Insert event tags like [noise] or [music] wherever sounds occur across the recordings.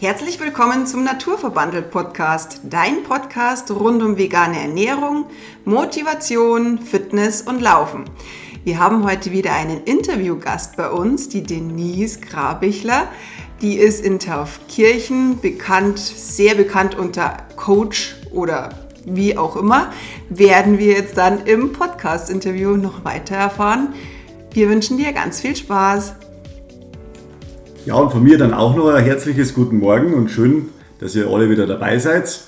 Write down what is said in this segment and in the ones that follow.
Herzlich willkommen zum Naturverbandelt Podcast, dein Podcast rund um vegane Ernährung, Motivation, Fitness und Laufen. Wir haben heute wieder einen Interviewgast bei uns, die Denise Grabichler. Die ist in Taufkirchen bekannt, sehr bekannt unter Coach oder wie auch immer, werden wir jetzt dann im Podcast-Interview noch weiter erfahren. Wir wünschen dir ganz viel Spaß. Ja, und von mir dann auch noch ein herzliches Guten Morgen und schön, dass ihr alle wieder dabei seid.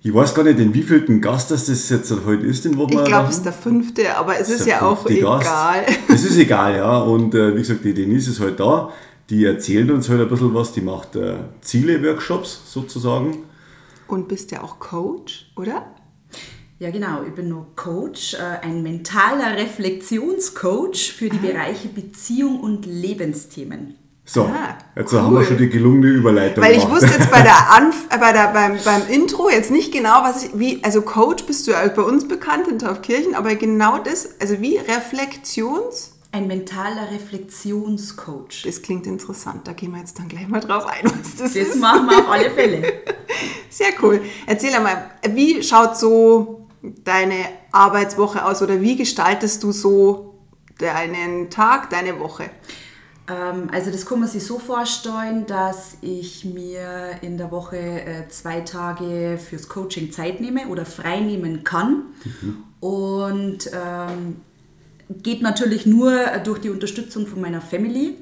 Ich weiß gar nicht, in wievielten Gast das, das jetzt heute ist, den wo Ich glaube, es ist der fünfte, aber es ist, ist ja auch egal. [laughs] Es ist egal, ja. Und äh, wie gesagt, die Denise ist heute halt da. Die erzählt uns heute halt ein bisschen was. Die macht äh, Ziele-Workshops sozusagen. Und bist ja auch Coach, oder? Ja, genau. Ich bin nur Coach, äh, ein mentaler Reflexionscoach für die Bereiche Beziehung und Lebensthemen. So, ah, jetzt cool. haben wir schon die gelungene Überleitung. Weil ich gemacht. wusste jetzt bei der [laughs] Anf äh, bei der, beim, beim Intro jetzt nicht genau, was ich, wie, also Coach bist du bei uns bekannt in Taufkirchen, aber genau das, also wie Reflektions... Ein mentaler Reflexionscoach. Das klingt interessant, da gehen wir jetzt dann gleich mal drauf ein, was das, das ist. Das machen wir auf alle [laughs] Fälle. Sehr cool. Erzähl einmal, wie schaut so deine Arbeitswoche aus oder wie gestaltest du so deinen Tag, deine Woche? Ähm, also das kann man sich so vorstellen, dass ich mir in der Woche äh, zwei Tage fürs Coaching Zeit nehme oder frei nehmen kann. Mhm. Und ähm, geht natürlich nur durch die Unterstützung von meiner Family.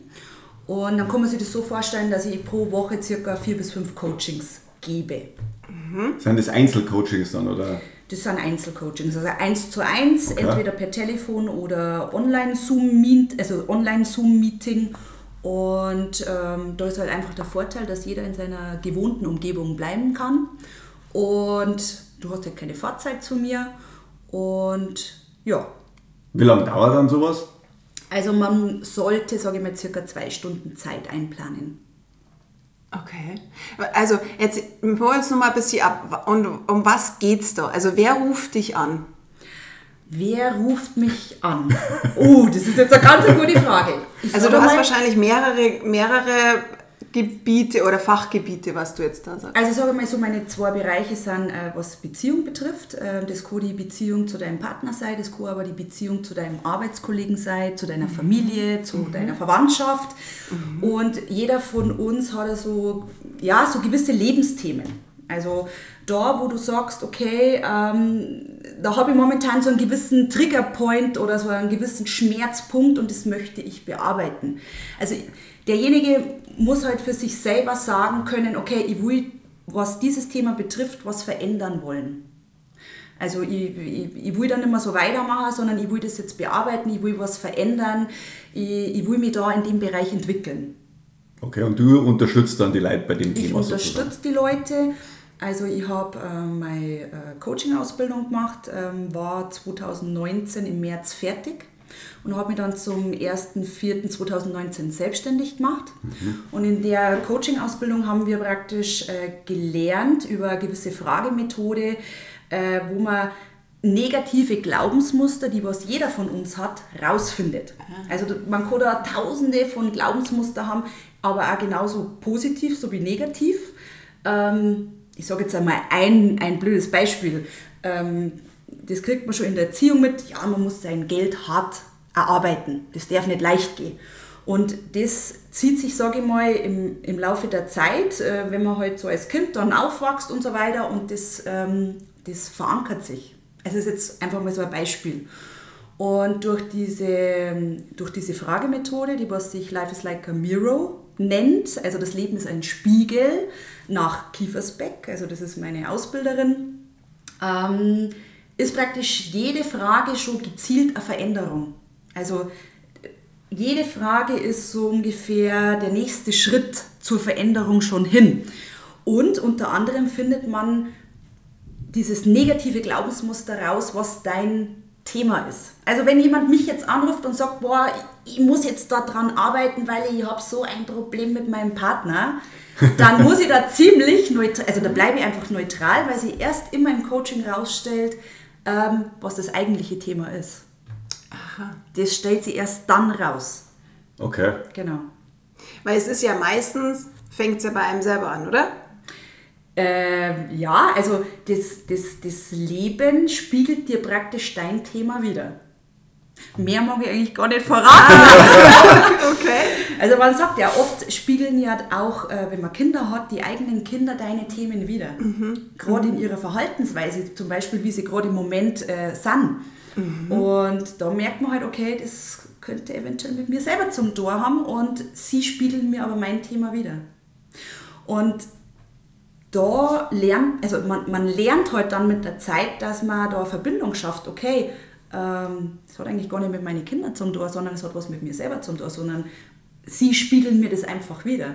Und dann kann man sich das so vorstellen, dass ich pro Woche circa vier bis fünf Coachings gebe. Mhm. Sind das Einzelcoachings dann, oder? Das sind Einzelcoachings, also eins zu eins, okay. entweder per Telefon oder Online-Zoom-Meeting. Also Online und ähm, da ist halt einfach der Vorteil, dass jeder in seiner gewohnten Umgebung bleiben kann. Und du hast ja keine Fahrzeit zu mir. Und ja. Wie lange dauert dann sowas? Also man sollte, sage ich mal, circa zwei Stunden Zeit einplanen. Okay. Also jetzt holen wir uns nochmal ein bisschen ab. Und um was geht's da? Also wer ruft dich an? Wer ruft mich an? Oh, das ist jetzt eine ganz gute Frage. Ich also du hast wahrscheinlich mehrere, mehrere Gebiete oder Fachgebiete, was du jetzt da sagst. Also sage mal so, meine zwei Bereiche sind, äh, was Beziehung betrifft. Äh, das kann die Beziehung zu deinem Partner sein, das kann aber die Beziehung zu deinem Arbeitskollegen sein, zu deiner mhm. Familie, zu mhm. deiner Verwandtschaft. Mhm. Und jeder von uns hat so, ja, so gewisse Lebensthemen. Also da, wo du sagst, okay, ähm, da habe ich momentan so einen gewissen Triggerpoint oder so einen gewissen Schmerzpunkt und das möchte ich bearbeiten. Also derjenige muss halt für sich selber sagen können, okay, ich will, was dieses Thema betrifft, was verändern wollen. Also ich, ich, ich, will da nicht mehr so weitermachen, sondern ich will das jetzt bearbeiten, ich will was verändern, ich, ich will mich da in dem Bereich entwickeln. Okay, und du unterstützt dann die Leute bei dem Thema? Ich unterstütze die Leute also ich habe äh, meine äh, Coaching-Ausbildung gemacht, ähm, war 2019 im März fertig und habe mich dann zum 1.4.2019 selbstständig gemacht. Mhm. Und in der Coaching-Ausbildung haben wir praktisch äh, gelernt über eine gewisse Fragemethode, äh, wo man negative Glaubensmuster, die was jeder von uns hat, rausfindet. Also man kann da tausende von Glaubensmuster haben, aber auch genauso positiv so wie negativ. Ähm, ich sage jetzt einmal ein, ein blödes Beispiel. Ähm, das kriegt man schon in der Erziehung mit, ja, man muss sein Geld hart erarbeiten. Das darf nicht leicht gehen. Und das zieht sich, sage ich mal, im, im Laufe der Zeit, äh, wenn man halt so als Kind dann aufwächst und so weiter und das, ähm, das verankert sich. Es ist jetzt einfach mal so ein Beispiel. Und durch diese, durch diese Fragemethode, die was sich Life is like a Mirror nennt, also das Leben ist ein Spiegel, nach Kiefersbeck, also das ist meine Ausbilderin, ähm, ist praktisch jede Frage schon gezielt eine Veränderung. Also jede Frage ist so ungefähr der nächste Schritt zur Veränderung schon hin. Und unter anderem findet man dieses negative Glaubensmuster raus, was dein Thema ist. Also wenn jemand mich jetzt anruft und sagt, boah, ich muss jetzt daran arbeiten, weil ich habe so ein Problem mit meinem Partner, dann muss ich da [laughs] ziemlich neutral, also da bleibe ich einfach neutral, weil sie erst immer im Coaching rausstellt, ähm, was das eigentliche Thema ist. Aha. Das stellt sie erst dann raus. Okay. Genau. Weil es ist ja meistens fängt es ja bei einem selber an, oder? Äh, ja, also das, das, das Leben spiegelt dir praktisch dein Thema wieder. Mehr mag ich eigentlich gar nicht verraten. [laughs] okay. Also man sagt ja, oft spiegeln ja auch, äh, wenn man Kinder hat, die eigenen Kinder deine Themen wieder. Mhm. Gerade in ihrer Verhaltensweise, zum Beispiel, wie sie gerade im Moment äh, sind. Mhm. Und da merkt man halt, okay, das könnte eventuell mit mir selber zum Tor haben und sie spiegeln mir aber mein Thema wieder. Und da lernt, also man, man lernt halt dann mit der Zeit, dass man da eine Verbindung schafft. Okay, ähm, das hat eigentlich gar nicht mit meinen Kindern zum Tor, sondern es hat was mit mir selber zum Tor, sondern sie spiegeln mir das einfach wieder.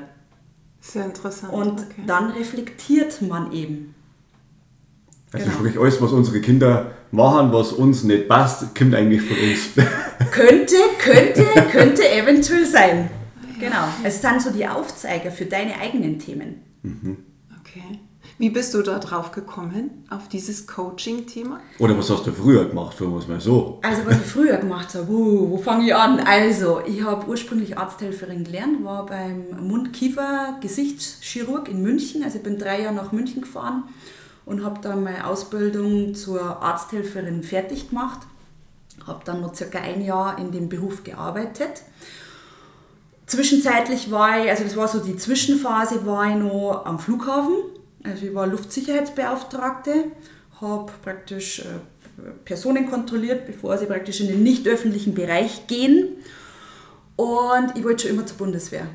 Sehr interessant. Und okay. dann reflektiert man eben. Also Genau. sprich, alles, was unsere Kinder machen, was uns nicht passt, kommt eigentlich von uns. [laughs] Könnte, könnte, könnte eventuell sein. Genau. Es sind so die Aufzeiger für deine eigenen Themen. okay. Wie bist du da drauf gekommen, auf dieses Coaching-Thema? Oder was hast du früher gemacht, sagen wir es mal so? Also was ich früher gemacht habe, uh, wo fange ich an? Also, ich habe ursprünglich Arzthelferin gelernt, war beim Mund-Kiefer-Gesichtschirurg in München. Also ich bin drei Jahre nach München gefahren und habe dann meine Ausbildung zur Arzthelferin fertig gemacht. Habe dann noch circa ein Jahr in dem Beruf gearbeitet. Zwischenzeitlich war ich, also das war so die Zwischenphase, war ich noch am Flughafen. Also ich war Luftsicherheitsbeauftragte, habe praktisch äh, Personen kontrolliert, bevor sie praktisch in den nicht öffentlichen Bereich gehen. Und ich wollte schon immer zur Bundeswehr.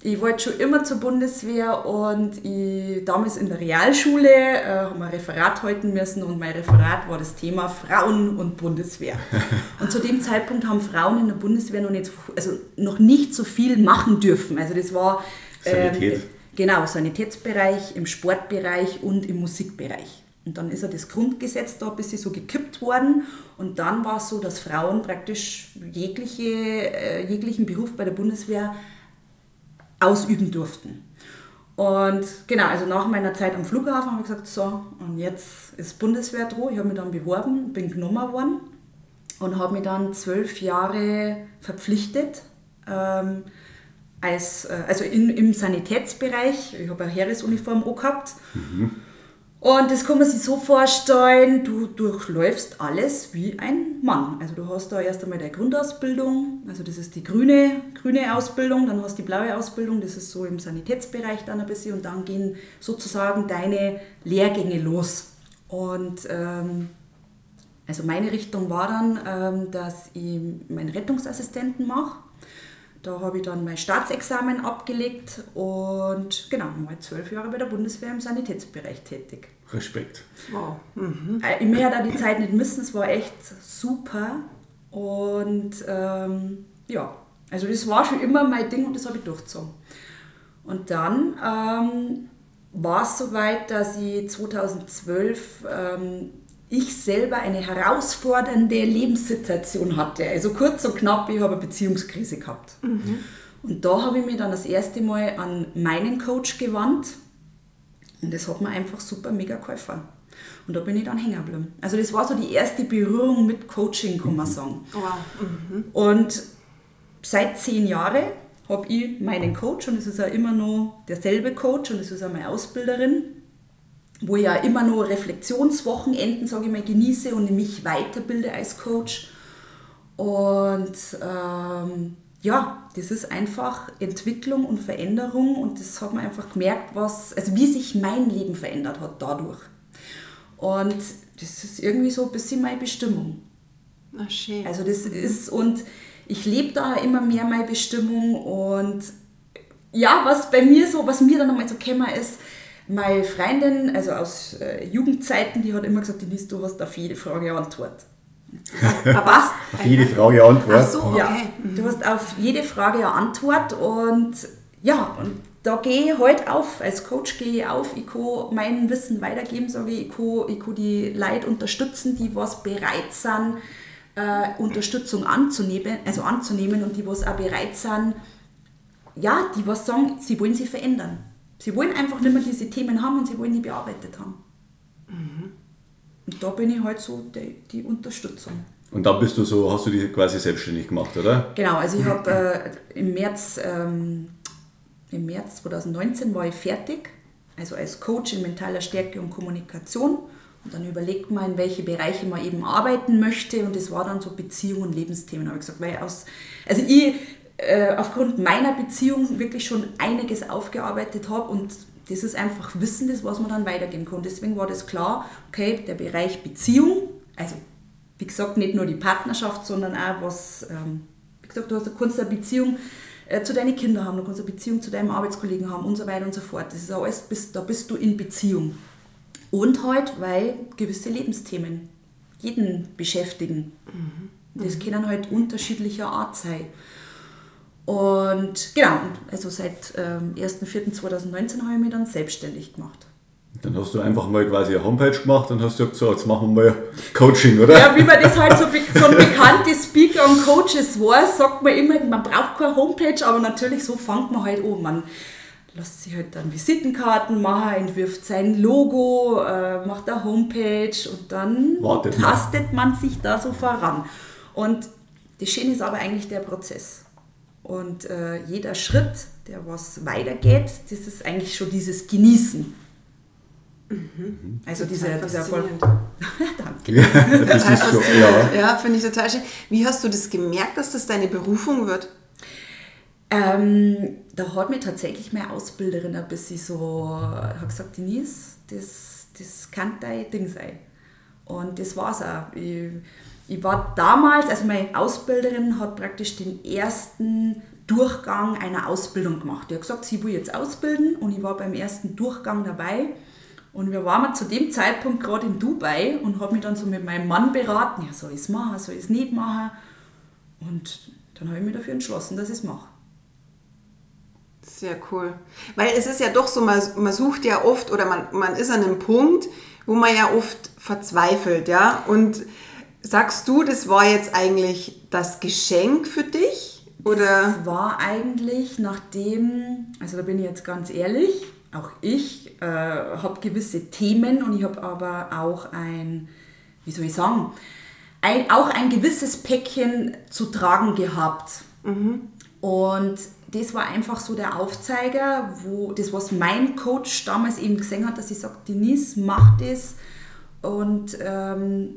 Ich wollte schon immer zur Bundeswehr und ich, damals in der Realschule äh, haben wir ein Referat halten müssen und mein Referat war das Thema Frauen und Bundeswehr. [laughs] Und zu dem Zeitpunkt haben Frauen in der Bundeswehr noch nicht, so- also noch nicht so viel machen dürfen. Also das war Sanität. Genau Sanitätsbereich, im Sportbereich und im Musikbereich. Und dann ist ja das Grundgesetz da ein bisschen so gekippt worden und dann war es so, dass Frauen praktisch jegliche, äh, jeglichen Beruf bei der Bundeswehr ausüben durften. Und genau, also nach meiner Zeit am Flughafen habe ich gesagt, so, und jetzt ist Bundeswehr dran. Ich habe mich dann beworben, bin genommen worden und habe mich dann zwölf Jahre verpflichtet, ähm, als, äh, also in, im Sanitätsbereich. Ich habe eine Heeresuniform auch gehabt. Und das kann man sich so vorstellen, du durchläufst alles wie ein Mann. Also du hast da erst einmal deine Grundausbildung, also das ist die grüne, grüne Ausbildung, dann hast du die blaue Ausbildung, das ist so im Sanitätsbereich dann ein bisschen und dann gehen sozusagen deine Lehrgänge los. Und ähm, also meine Richtung war dann, ähm, dass ich meinen Rettungsassistenten mache. Da habe ich dann mein Staatsexamen abgelegt und genau, war zwölf Jahre bei der Bundeswehr im Sanitätsbereich tätig. Respekt. Wow. Mhm. Äh, Ich möchte da die Zeit nicht missen, es war echt super. Und ähm, ja, also das war schon immer mein Ding und das habe ich durchgezogen. Und dann ähm, war es soweit, dass ich 2012 ähm, ich selber eine herausfordernde Lebenssituation hatte. Also kurz und knapp, ich habe eine Beziehungskrise gehabt. Und da habe ich mich dann das erste Mal an meinen Coach gewandt. Und das hat mir einfach super mega geholfen. Und da bin ich dann hängen geblieben. Also das war so die erste Berührung mit Coaching, kann man sagen. Wow. Mhm. Und seit zehn Jahren habe ich meinen Coach und es ist ja immer noch derselbe Coach und es ist auch meine Ausbilderin, wo ich ja immer noch Reflexionswochenenden, sage ich mal, genieße und mich weiterbilde als Coach. Und ähm, ja, das ist einfach Entwicklung und Veränderung und das hat man einfach gemerkt, was, also wie sich mein Leben verändert hat dadurch. Und das ist irgendwie so ein bisschen meine Bestimmung. Na schön. Also das ist, und ich lebe da immer mehr meine Bestimmung und ja, was bei mir so, was mir dann nochmal so gekommen ist, meine Freundin, also aus äh, Jugendzeiten, die hat immer gesagt, Denise, du hast auf jede Frage eine Antwort. [laughs] Was? Auf jede Frage Antwort. Ach so, okay. Ja, du hast auf jede Frage eine Antwort und ja, und da gehe ich halt auf, als Coach gehe ich auf, ich kann mein Wissen weitergeben, sage ich, ich kann, ich kann die Leute unterstützen, die was bereit sind, äh, Unterstützung anzunehmen, also anzunehmen und die was auch bereit sind, ja, die was sagen, sie wollen sich verändern. Sie wollen einfach nicht mehr diese Themen haben und sie wollen die bearbeitet haben. Und da bin ich halt so die, die Unterstützung. Und dann bist du so, hast du dich quasi selbstständig gemacht, oder? Genau, also ich habe äh, im März ähm, im März 2019 war ich fertig, also als Coach in mentaler Stärke und Kommunikation. Und dann überlegt man, in welche Bereiche man eben arbeiten möchte. Und das war dann so Beziehung und Lebensthemen, habe ich gesagt. Weil aus, also ich äh, aufgrund meiner Beziehung wirklich schon einiges aufgearbeitet habe und das ist einfach Wissen, das was man dann weitergeben kann. Deswegen war das klar, okay, der Bereich Beziehung, also wie gesagt, nicht nur die Partnerschaft, sondern auch was, ähm, wie gesagt, du hast, du kannst eine Beziehung äh, zu deinen Kindern haben, du kannst eine Beziehung zu deinem Arbeitskollegen haben und so weiter und so fort. Das ist alles, bist, da bist du in Beziehung. Und halt, weil gewisse Lebensthemen jeden beschäftigen. Mhm. Das können halt unterschiedlicher Art sein. Und genau, also seit ähm, 1.4.2019 habe ich mich dann selbstständig gemacht. Dann hast du einfach mal quasi eine Homepage gemacht und hast gesagt, so, jetzt machen wir mal Coaching, oder? Ja, wie man das halt so, so ein bekanntes Speaker und Coaches weiß, sagt man immer, man braucht keine Homepage, aber natürlich so fängt man halt an. Man lässt sich halt dann Visitenkarten machen, entwirft sein Logo, äh, macht eine Homepage und dann Wartet tastet man sich da so voran. Und das Schöne ist aber eigentlich der Prozess. Und äh, jeder Schritt, der was weitergeht, das ist eigentlich schon dieses Genießen. Mhm. Also dieser, dieser Erfolg. [laughs] Danke. Ja, das ist [laughs] schon, ja. ja finde ich total schön. Wie hast du das gemerkt, dass das deine Berufung wird? Ähm, da hat mir tatsächlich meine Ausbilderin ein bisschen so hat gesagt, Denise, das, das kann dein Ding sein. Und das war es auch. Ich, ich war damals, also meine Ausbilderin hat praktisch den ersten Durchgang einer Ausbildung gemacht. Die hat gesagt, sie will jetzt ausbilden und ich war beim ersten Durchgang dabei. Und wir waren zu dem Zeitpunkt gerade in Dubai und habe mich dann so mit meinem Mann beraten, ja, soll ich es machen, soll ich es nicht machen. Und dann habe ich mich dafür entschlossen, dass ich es mache. Sehr cool. Weil es ist ja doch so, man, man sucht ja oft oder man, man ist an einem Punkt, wo man ja oft verzweifelt, ja. Und sagst du, das war jetzt eigentlich das Geschenk für dich? Oder? Das war eigentlich nachdem, also da bin ich jetzt ganz ehrlich, auch ich äh, habe gewisse Themen und ich habe aber auch ein, wie soll ich sagen, ein, auch ein gewisses Päckchen zu tragen gehabt. Mhm. Und das war einfach so der Aufzeiger, wo das, was mein Coach damals eben gesehen hat, dass ich sage, Denise, mach das. Und ähm,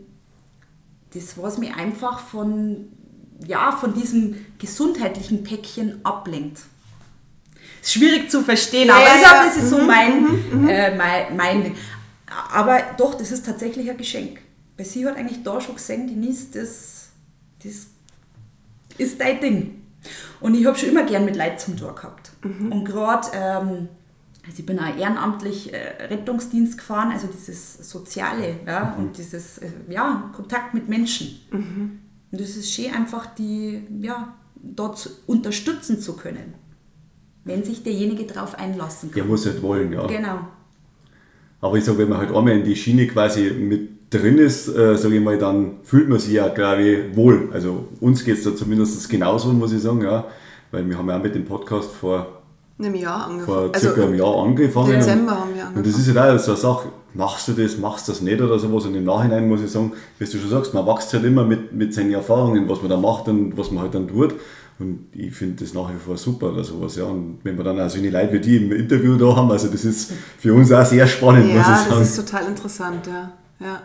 das, was mich einfach von, ja, von diesem gesundheitlichen Päckchen ablenkt. Ist schwierig zu verstehen, ja, aber ja, das ist so mhm, mein, mhm, mhm, äh, mein, mein. Aber doch, das ist tatsächlich ein Geschenk. Weil sie hat eigentlich da schon gesehen, Denise, das, das ist dein Ding. Und ich habe schon immer gern mit Leid zum Tor gehabt. Mhm. Und gerade, ähm, also ich bin auch ehrenamtlich äh, Rettungsdienst gefahren, also dieses Soziale ja, mhm. und dieses äh, ja, Kontakt mit Menschen. Mhm. Und das ist schön, einfach die ja, dort unterstützen zu können, wenn sich derjenige darauf einlassen kann. Der muss halt wollen, ja. Genau. Aber ich sage, wenn man halt einmal in die Schiene quasi mit drin ist, äh, sage ich mal, dann fühlt man sich ja, glaube ich, wohl. Also uns geht es da zumindest genauso, muss ich sagen, ja. Weil wir haben ja auch mit dem Podcast vor einem Jahr angefangen. Vor circa also, einem Jahr angefangen. Dezember haben wir angefangen. Und das ist ja halt auch so eine Sache, machst du das, machst du das nicht oder sowas. Und im Nachhinein muss ich sagen, wie du schon sagst, man wächst halt immer mit, mit seinen Erfahrungen, was man da macht und was man halt dann tut. Und ich finde das nach wie vor super oder sowas. Ja. Und wenn wir dann auch so eine Leute wie die im Interview da haben, also das ist für uns auch sehr spannend, ja, muss ich sagen. Ja, das ist total interessant, ja. ja.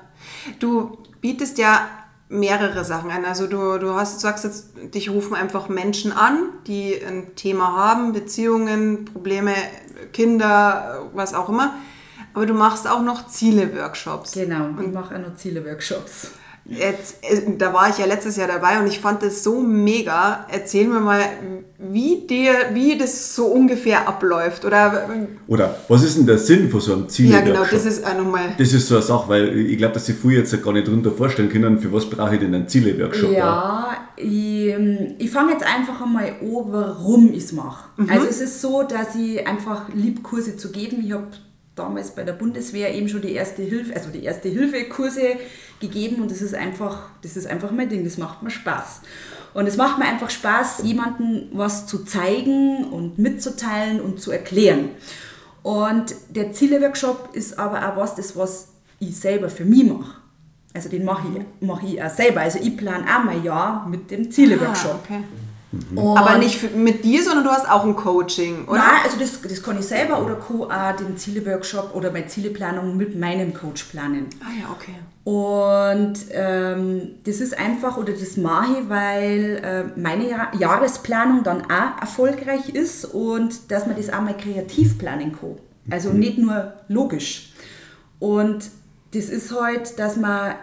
Du bietest ja mehrere Sachen an. Also du, du hast, sagst jetzt, dich rufen einfach Menschen an, die ein Thema haben, Beziehungen, Probleme, Kinder, was auch immer. Aber du machst auch noch Ziele-Workshops. Genau, ich mache auch noch Ziele-Workshops. Jetzt, äh, da war ich ja letztes Jahr dabei und ich fand das so mega. Erzähl mir mal, wie, dir, wie das so ungefähr abläuft. Oder, oder was ist denn der Sinn von so einem Ziel? Ja, genau, das ist auch nochmal. Das ist so eine Sache, weil ich glaube, dass Sie früher jetzt gar nicht darunter vorstellen können, für was brauche ich denn einen Ziele-Workshop? Ja, ja, ich, ich fange jetzt einfach einmal an, warum ich es mache. Mhm. Also es ist so, dass ich einfach Liebkurse zu geben. Ich habe damals bei der Bundeswehr eben schon die erste Hilfe, also die erste Hilfekurse gegeben und das ist einfach, das ist einfach mein Ding, das macht mir Spaß. Und es macht mir einfach Spaß, jemandem was zu zeigen und mitzuteilen und zu erklären. Und der Ziele-Workshop ist aber auch was, das was ich selber für mich mache. Also den mache ich, mach ich auch selber. Also ich plane auch mein Jahr mit dem Ziele-Workshop. Ah, okay. Und Aber nicht mit dir, sondern du hast auch ein Coaching, oder? Nein, also das, das kann ich selber oder kann auch den Zieleworkshop oder meine Zieleplanung mit meinem Coach planen. Ah ja, okay. Und ähm, das ist einfach, oder das mache ich, weil äh, meine ja Jahresplanung dann auch erfolgreich ist und dass man das auch mal kreativ planen kann. Also nicht nur logisch. Und das ist halt, dass man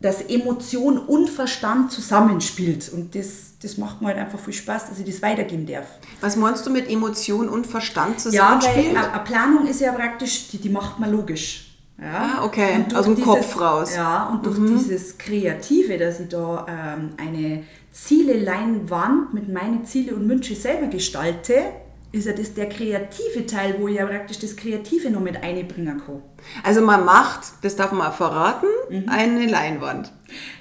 dass Emotion und Verstand zusammenspielt. Und das, das macht mir halt einfach viel Spaß, dass ich das weitergeben darf. Was meinst du mit Emotion und Verstand Ja, weil zusammenspielen? eine Planung ist ja praktisch, die, die macht man logisch. Ja? Ah, okay. Aus dem Kopf raus. Mhm. Ja, und durch dieses Kreative, dass ich da ähm, eine Ziele-Leinwand mit meinen Ziele und Wünsche selber gestalte, ist ja das der kreative Teil, wo ich ja praktisch das Kreative noch mit einbringen kann. Also man macht, das darf man auch verraten, Mhm. eine Leinwand.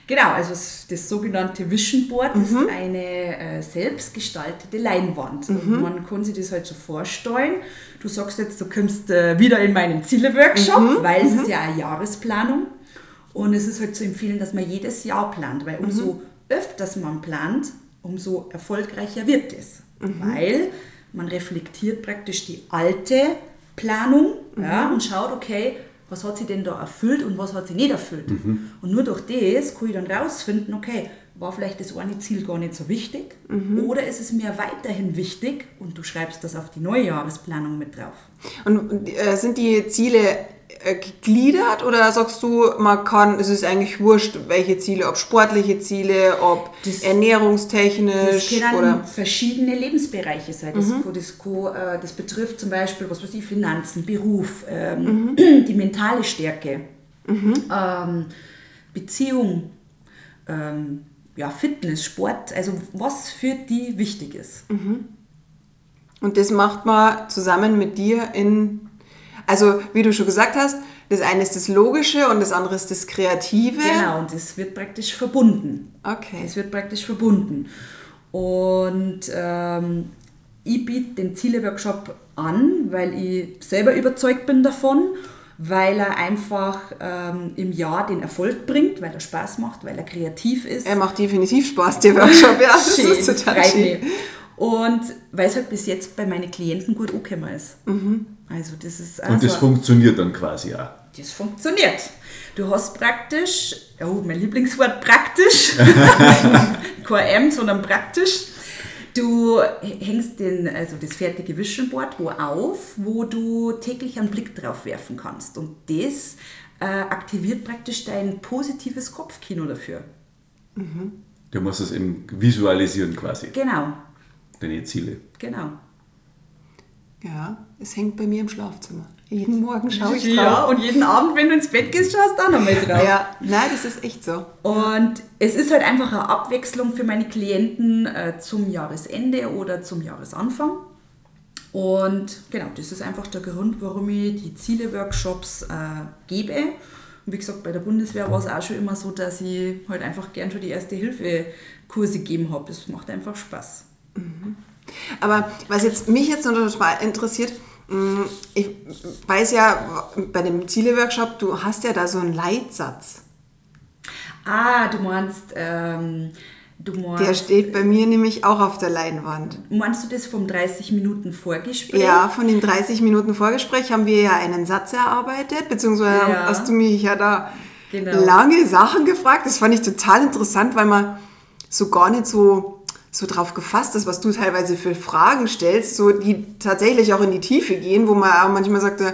Genau, also das, sogenannte Vision Board ist eine äh, selbstgestaltete Leinwand. Und man kann sich das halt so vorstellen. Du sagst jetzt, du kommst äh, wieder in meinen Ziele-Workshop, weil es ist ja eine Jahresplanung. Und es ist halt zu empfehlen, dass man jedes Jahr plant, weil umso öfters man plant, umso erfolgreicher wird es. Weil man reflektiert praktisch die alte Planung ja, und schaut, okay, was hat sie denn da erfüllt und was hat sie nicht erfüllt. Und nur durch das kann ich dann rausfinden, okay, war vielleicht das eine Ziel gar nicht so wichtig oder ist es mir weiterhin wichtig und du schreibst das auf die neue Jahresplanung mit drauf. Und äh, sind die Ziele äh, gegliedert oder sagst du, man kann, es ist eigentlich wurscht, welche Ziele, ob sportliche Ziele, ob Das- Das ernährungstechnisch können oder. verschiedene Lebensbereiche sein. Das, Mhm. das, kann, äh, das betrifft zum Beispiel, was weiß ich, Finanzen, Beruf, ähm, Mhm. [clears throat] die mentale Stärke, ähm, Beziehung, ähm, ja, Fitness, Sport, also was für die wichtig ist. Und das macht man zusammen mit dir in. Also, wie du schon gesagt hast, das eine ist das Logische und das andere ist das Kreative. Genau, und das wird praktisch verbunden. Okay. Es wird praktisch verbunden. Und ähm, ich biete den Ziele-Workshop an, weil ich selber überzeugt bin davon, weil er einfach ähm, im Jahr den Erfolg bringt, weil er Spaß macht, weil er kreativ ist. Er macht definitiv Spaß, der Workshop, ja. Das Schön, ist total schön. mich. Und weil es halt bis jetzt bei meinen Klienten gut angekommen ist. Mhm. Also das ist Und das also- funktioniert dann quasi auch. das funktioniert. Du hast praktisch, oh, mein Lieblingswort praktisch, [laughs] kein M, sondern praktisch. Du hängst den, also das fertige Vision Board wo auf, wo du täglich einen Blick drauf werfen kannst. Und das äh, aktiviert praktisch dein positives Kopfkino dafür. Du musst es eben visualisieren quasi, Genau, deine Ziele. genau. Ja, es hängt bei mir im Schlafzimmer. Jeden Morgen schaue ich Ja, drauf. und jeden Abend, wenn du ins Bett gehst, schaust du auch noch mal [laughs] drauf. Ja, nein, das ist echt so. Und es ist halt einfach eine Abwechslung für meine Klienten äh, zum Jahresende oder zum Jahresanfang. Und genau, das ist einfach der Grund, warum ich die Ziele-Workshops äh, gebe. Und wie gesagt, bei der Bundeswehr war es auch schon immer so, dass ich halt einfach gern schon die Erste-Hilfe-Kurse gegeben habe. Es macht einfach Spaß. Aber was jetzt mich jetzt noch total interessiert, ich weiß ja, bei dem Ziele-Workshop, du hast ja da so einen Leitsatz. Ah, du meinst, ähm, du meinst, Der steht bei mir nämlich auch auf der Leinwand. meinst du das vom 30 Minuten Vorgespräch? Ja, von den 30 Minuten Vorgespräch haben wir ja einen Satz erarbeitet, beziehungsweise Ja. hast du mich ja da Genau. lange Sachen gefragt. Das fand ich total interessant, weil man so gar nicht so, so drauf gefasst ist, was du teilweise für Fragen stellst, so die tatsächlich auch in die Tiefe gehen, wo man auch manchmal sagte,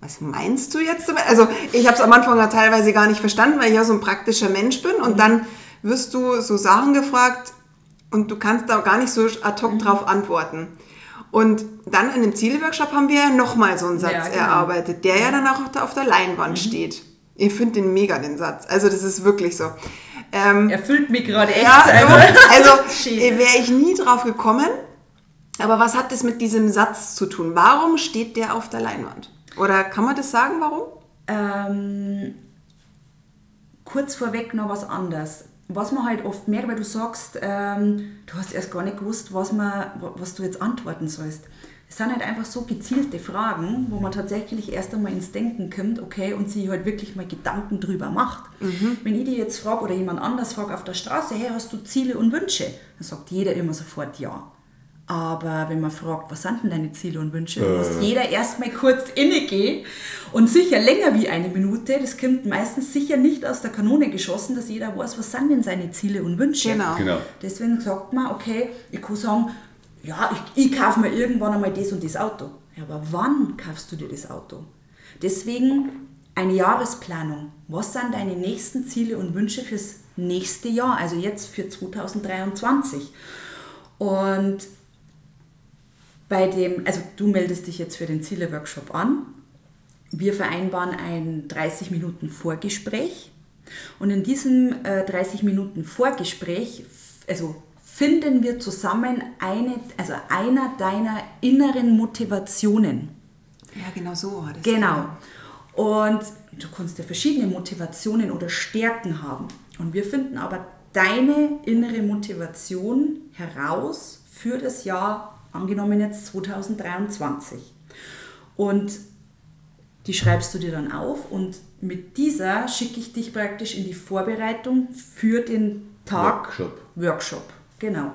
was meinst du jetzt damit? Also ich habe es am Anfang ja teilweise gar nicht verstanden, weil ich ja so ein praktischer Mensch bin und dann wirst du so Sachen gefragt und du kannst da gar nicht so ad hoc drauf antworten. Und dann in dem Zieleworkshop haben wir ja nochmal so einen Satz Ja, genau. erarbeitet, der ja dann auch auf der- auf der Leinwand steht. Ich finde den mega, den Satz. Also das ist wirklich so. Ähm, Erfüllt mich gerade echt. ja, also [laughs] Schön. wäre ich nie drauf gekommen. Aber was hat das mit diesem Satz zu tun? Warum steht der auf der Leinwand? Oder kann man das sagen, warum? Ähm, kurz vorweg noch was anderes. Was man halt oft merkt, weil du sagst, ähm, du hast erst gar nicht gewusst, was, man, wa- was du jetzt antworten sollst. Es sind halt einfach so gezielte Fragen, wo man tatsächlich erst einmal ins Denken kommt, okay, und sich halt wirklich mal Gedanken drüber macht. Wenn ich die jetzt frage oder jemand anders fragt auf der Straße, hey, hast du Ziele und Wünsche? Dann sagt jeder immer sofort ja. Aber wenn man fragt, was sind denn deine Ziele und Wünsche, dann muss jeder erstmal kurz innegehen und sicher länger wie eine Minute. Das kommt meistens sicher nicht aus der Kanone geschossen, dass jeder weiß, was sind denn seine Ziele und Wünsche. Genau. Genau. Deswegen sagt man, okay, ich kann sagen, ja, ich, ich kaufe mir irgendwann einmal das und das Auto. Ja, aber wann kaufst du dir das Auto? Deswegen eine Jahresplanung. Was sind deine nächsten Ziele und Wünsche fürs nächste Jahr, also jetzt für 2023? Und bei dem, also du meldest dich jetzt für den Ziele-Workshop an. Wir vereinbaren ein 30 Minuten Vorgespräch. Und in diesem äh, 30 Minuten Vorgespräch, also finden wir zusammen eine, also einer deiner inneren Motivationen. Ja, genau so war das. Genau. Und du kannst ja verschiedene Motivationen oder Stärken haben. Und wir finden aber deine innere Motivation heraus für das Jahr, angenommen jetzt 2023. Und die schreibst du dir dann auf und mit dieser schicke ich dich praktisch in die Vorbereitung für den Tag Workshop. Workshop. Genau.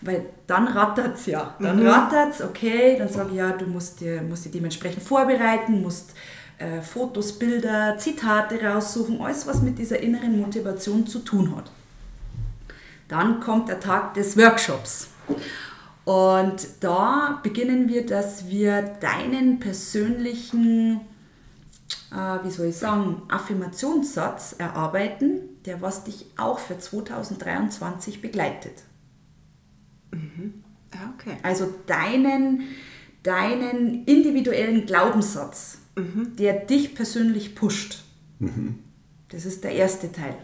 Weil dann rattert es ja. Dann rattert es, okay, dann sage ich ja, du musst dir, musst dir dementsprechend vorbereiten, musst äh, Fotos, Bilder, Zitate raussuchen, alles, was mit dieser inneren Motivation zu tun hat. Dann kommt der Tag des Workshops. Und da beginnen wir, dass wir deinen persönlichen, äh, wie soll ich sagen, Affirmationssatz erarbeiten, der was dich auch für 2023 begleitet. Ja, okay. Also deinen, deinen individuellen Glaubenssatz, der dich persönlich pusht. Das ist der erste Teil.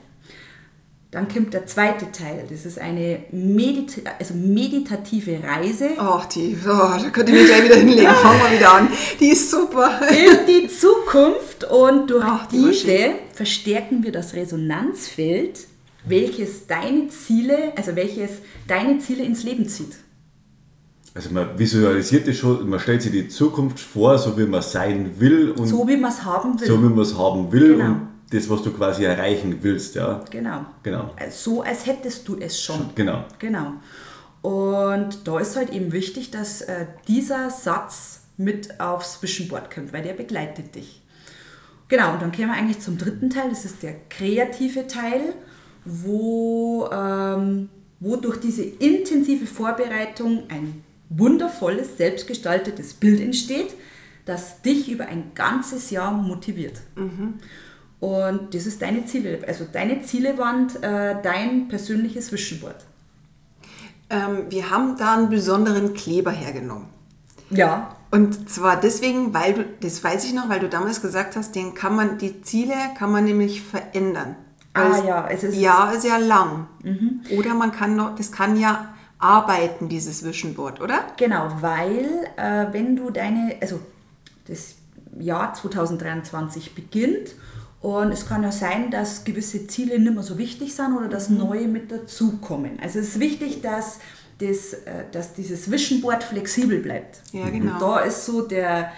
Dann kommt der zweite Teil. Das ist eine Medita also meditative Reise Ach, die, oh, da könnte ich mich gleich wieder hinlegen. Fangen wir wieder an. Die ist super. in die Zukunft und durch Ach, die diese verstärken wir das Resonanzfeld, welches deine Ziele, also welches deine Ziele ins Leben zieht. Also man visualisiert es schon, man stellt sich die Zukunft vor, so wie man sein will und So wie man es haben will. so wie man es haben will Genau. und das, was du quasi erreichen willst, ja. Genau. Genau. So als hättest du es schon. Genau. Genau. Und da ist halt eben wichtig, dass äh, dieser Satz mit aufs Zwischenboard kommt, weil der begleitet dich. Genau, und dann kommen wir eigentlich zum dritten Teil, das ist der kreative Teil, wo, ähm, wo durch diese intensive Vorbereitung ein wundervolles, selbstgestaltetes Bild entsteht, das dich über ein ganzes Jahr motiviert. Und das ist deine Ziele, also deine Zielewand, äh, dein persönliches Zwischenboard. Ähm, wir haben da einen besonderen Kleber hergenommen. Ja. Und zwar deswegen, weil du, das weiß ich noch, weil du damals gesagt hast, den kann man, die Ziele kann man nämlich verändern. Ah, Weil ja, es ist- Mhm. Jahr ist ja lang. Oder man kann noch, das kann ja arbeiten, dieses Vision Board, oder? Genau, weil äh, wenn du deine, also das Jahr 2023 beginnt und es kann ja sein, dass gewisse Ziele nicht mehr so wichtig sind oder dass neue mit dazukommen. Also es ist wichtig, dass, das, äh, dass dieses Vision Board flexibel bleibt. Ja, genau. Und da ist so der,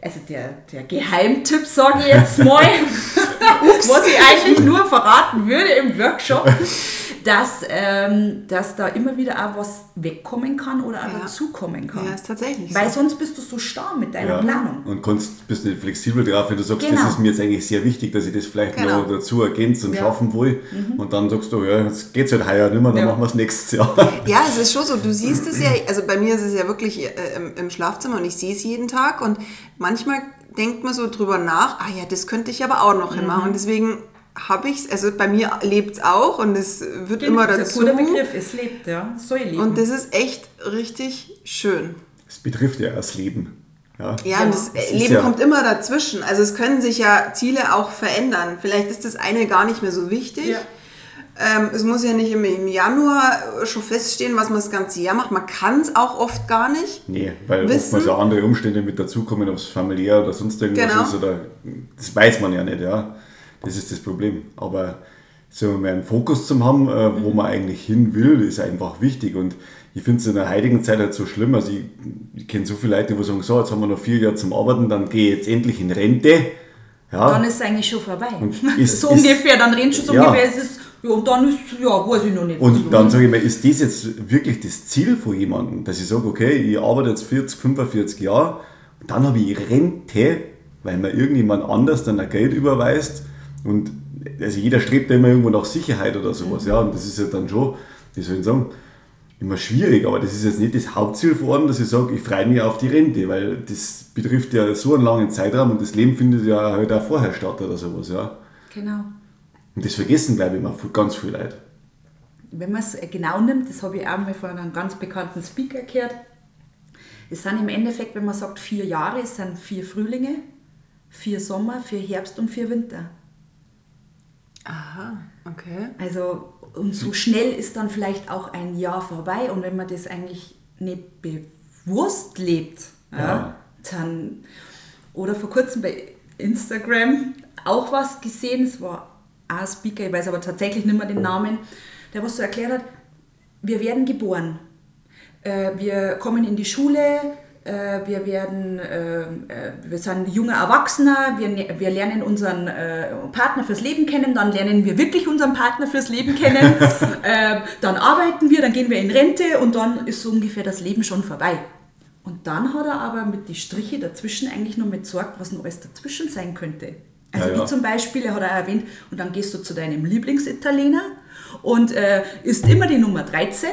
also der, der Geheimtipp, sage ich jetzt mal, [laughs] was ich eigentlich nur verraten würde im Workshop, [laughs] dass, ähm, dass da immer wieder auch was wegkommen kann oder auch Ja. dazukommen kann. Ja, ist tatsächlich Weil so. sonst bist du so starr mit deiner Ja. Planung. Und kannst, bist nicht flexibel drauf, wenn du sagst, Genau. das ist mir jetzt eigentlich sehr wichtig, dass ich das vielleicht Genau. noch dazu ergänzen und Ja. schaffen will. Und dann sagst du, ja, jetzt geht es halt heuer nicht mehr, dann Ja. machen wir es nächstes Jahr. [laughs] Ja, es ist schon so. Du siehst es ja, also bei mir ist es ja wirklich äh, im, im Schlafzimmer und ich sehe es jeden Tag und manchmal denkt man so drüber nach, ah ja, das könnte ich aber auch noch Mhm. immer. Und deswegen habe ich es, also bei mir lebt es auch und es wird immer das dazu. ist ein guter Begriff, es lebt, ja. Es soll leben. Und das ist echt richtig schön. Es betrifft ja das Leben. Ja, Ja, und das Das ist Leben ja- kommt immer dazwischen. Also es können sich ja Ziele auch verändern. Vielleicht ist das eine gar nicht mehr so wichtig. Ja. Ähm, es muss ja nicht im, im Januar schon feststehen, was man das ganze Jahr macht. Man kann es auch oft gar nicht. Nee, weil Wissen- oftmals auch andere Umstände mit dazukommen, ob es familiär oder sonst irgendwas Genau. ist. Oder, das weiß man ja nicht, ja. Das ist das Problem. Aber so mal einen Fokus zu haben, äh, Mhm. wo man eigentlich hin will, ist einfach wichtig. Und ich finde es in der heutigen Zeit halt so schlimm. Also ich, ich kenne so viele Leute, die sagen, so, jetzt haben wir noch vier Jahre zum Arbeiten, dann gehe ich jetzt endlich in Rente. Ja. Dann ist es eigentlich schon vorbei. [laughs] Ist, so ist, ungefähr, dann redest du so ja. ungefähr, es ist, ja, und dann ist, ja, weiß ich noch nicht. Und dann sage ich mir, ist das jetzt wirklich das Ziel von jemandem, dass ich sage, okay, ich arbeite jetzt 40, 45 Jahre, und dann habe ich Rente, weil mir irgendjemand anders dann ein Geld überweist und also jeder strebt ja immer irgendwo nach Sicherheit oder sowas, ja, und das ist ja dann schon, wie soll ich sagen, immer schwierig, aber das ist jetzt nicht das Hauptziel vor allem, dass ich sage, ich freue mich auf die Rente, weil das betrifft ja so einen langen Zeitraum und das Leben findet ja halt auch vorher statt oder sowas, ja. Genau. Und das vergessen, glaube ich, mal ganz viel Leute. Wenn man es genau nimmt, das habe ich auch mal von einem ganz bekannten Speaker gehört, es sind im Endeffekt, wenn man sagt vier Jahre, es sind vier Frühlinge, vier Sommer, vier Herbst und vier Winter. Aha, okay. Also, und so schnell ist dann vielleicht auch ein Jahr vorbei. Und wenn man das eigentlich nicht bewusst lebt, ja. ja dann. Oder vor kurzem bei Instagram auch was gesehen, es war ein Speaker, ich weiß aber tatsächlich nicht mehr den Namen, der was so erklärt hat, wir werden geboren. Äh, wir kommen in die Schule, wir werden, äh, wir sind junge Erwachsener, wir, ne-, wir lernen unseren Partner fürs Leben kennen, dann lernen wir wirklich unseren Partner fürs Leben kennen, [laughs] dann arbeiten wir, dann gehen wir in Rente und dann ist so ungefähr das Leben schon vorbei. Und dann hat er aber mit die Striche dazwischen eigentlich nur mit sorgt, was noch alles dazwischen sein könnte. Also ja, ja. wie zum Beispiel, er hat er erwähnt, und dann gehst du zu deinem Lieblingsitaliener und äh, isst immer die Nummer 13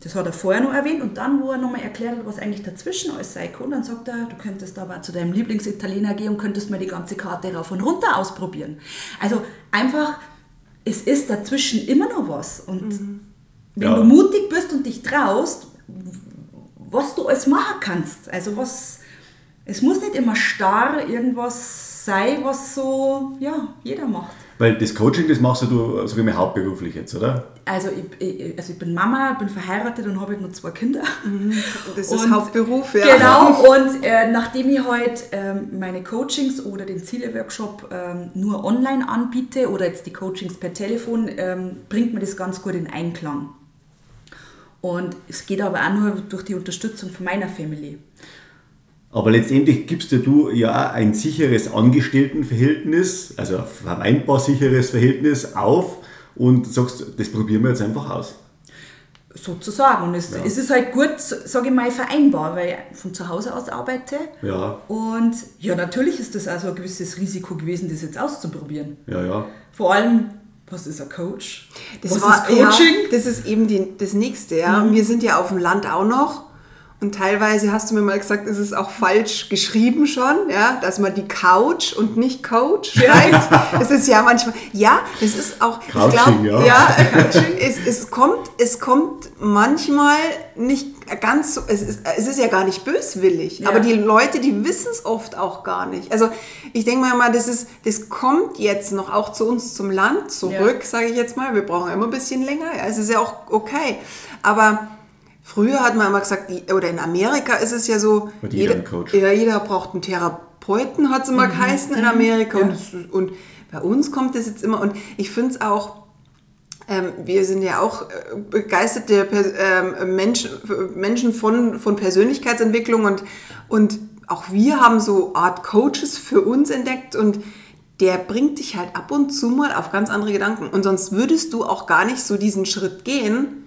das hat er vorher noch erwähnt und dann, wo er nochmal erklärt hat, was eigentlich dazwischen alles sei kann, dann sagt er, du könntest aber zu deinem Lieblingsitaliener gehen und könntest mal die ganze Karte rauf und runter ausprobieren. Also einfach, es ist dazwischen immer noch was. Und mhm. wenn ja. du mutig bist und dich traust, was du alles machen kannst, also was, es muss nicht immer starr irgendwas sein, was so, ja, jeder macht. Weil das Coaching, das machst du sogar mehr hauptberuflich jetzt, oder? Also ich, ich, also ich bin Mama, bin verheiratet und habe nur zwei Kinder. Mhm. Das ist und, Hauptberuf, ja. Genau, [laughs] und äh, nachdem ich heute ähm, meine Coachings oder den Ziele-Workshop ähm, nur online anbiete oder jetzt die Coachings per Telefon, ähm, bringt mir das ganz gut in Einklang. Und es geht aber auch nur durch die Unterstützung von meiner Family. Aber letztendlich gibst du ja ein sicheres Angestelltenverhältnis, also ein vermeintbar sicheres Verhältnis auf und sagst, das probieren wir jetzt einfach aus. Sozusagen. Und es, ja. es ist halt gut, sage ich mal, vereinbar, weil ich von zu Hause aus arbeite. Ja. Und ja, natürlich ist das also ein gewisses Risiko gewesen, das jetzt auszuprobieren. Ja, ja. Vor allem, was ist ein Coach? Das was war, ist Coaching? Ja, das ist eben die, das Nächste. Ja. Mhm. Wir sind ja auf dem Land auch noch. Und teilweise hast du mir mal gesagt, ist es auch falsch geschrieben schon, ja, dass man die Couch und nicht Coach schreibt. es ist ja manchmal, ja, es ist auch, Couching, ich glaube, ja, ja es, es, kommt, es kommt manchmal nicht ganz so, es ist, es ist ja gar nicht böswillig, ja. aber die Leute, die wissen es oft auch gar nicht. Also ich denke mal, mal das, ist, das kommt jetzt noch auch zu uns zum Land zurück, ja. sage ich jetzt mal. Wir brauchen immer ein bisschen länger, ja, es ist ja auch okay. Aber Früher hat man immer gesagt, oder in Amerika ist es ja so, jeder, jeder, jeder, braucht einen Therapeuten, hat es immer mhm. geheißen in mhm. Amerika. Ja. Und, und, bei uns kommt das jetzt immer, und ich finde es auch, ähm, wir sind ja auch äh, begeisterte ähm, Menschen, Menschen von, von Persönlichkeitsentwicklung und, und auch wir haben so Art Coaches für uns entdeckt und der bringt dich halt ab und zu mal auf ganz andere Gedanken. Und sonst würdest du auch gar nicht so diesen Schritt gehen,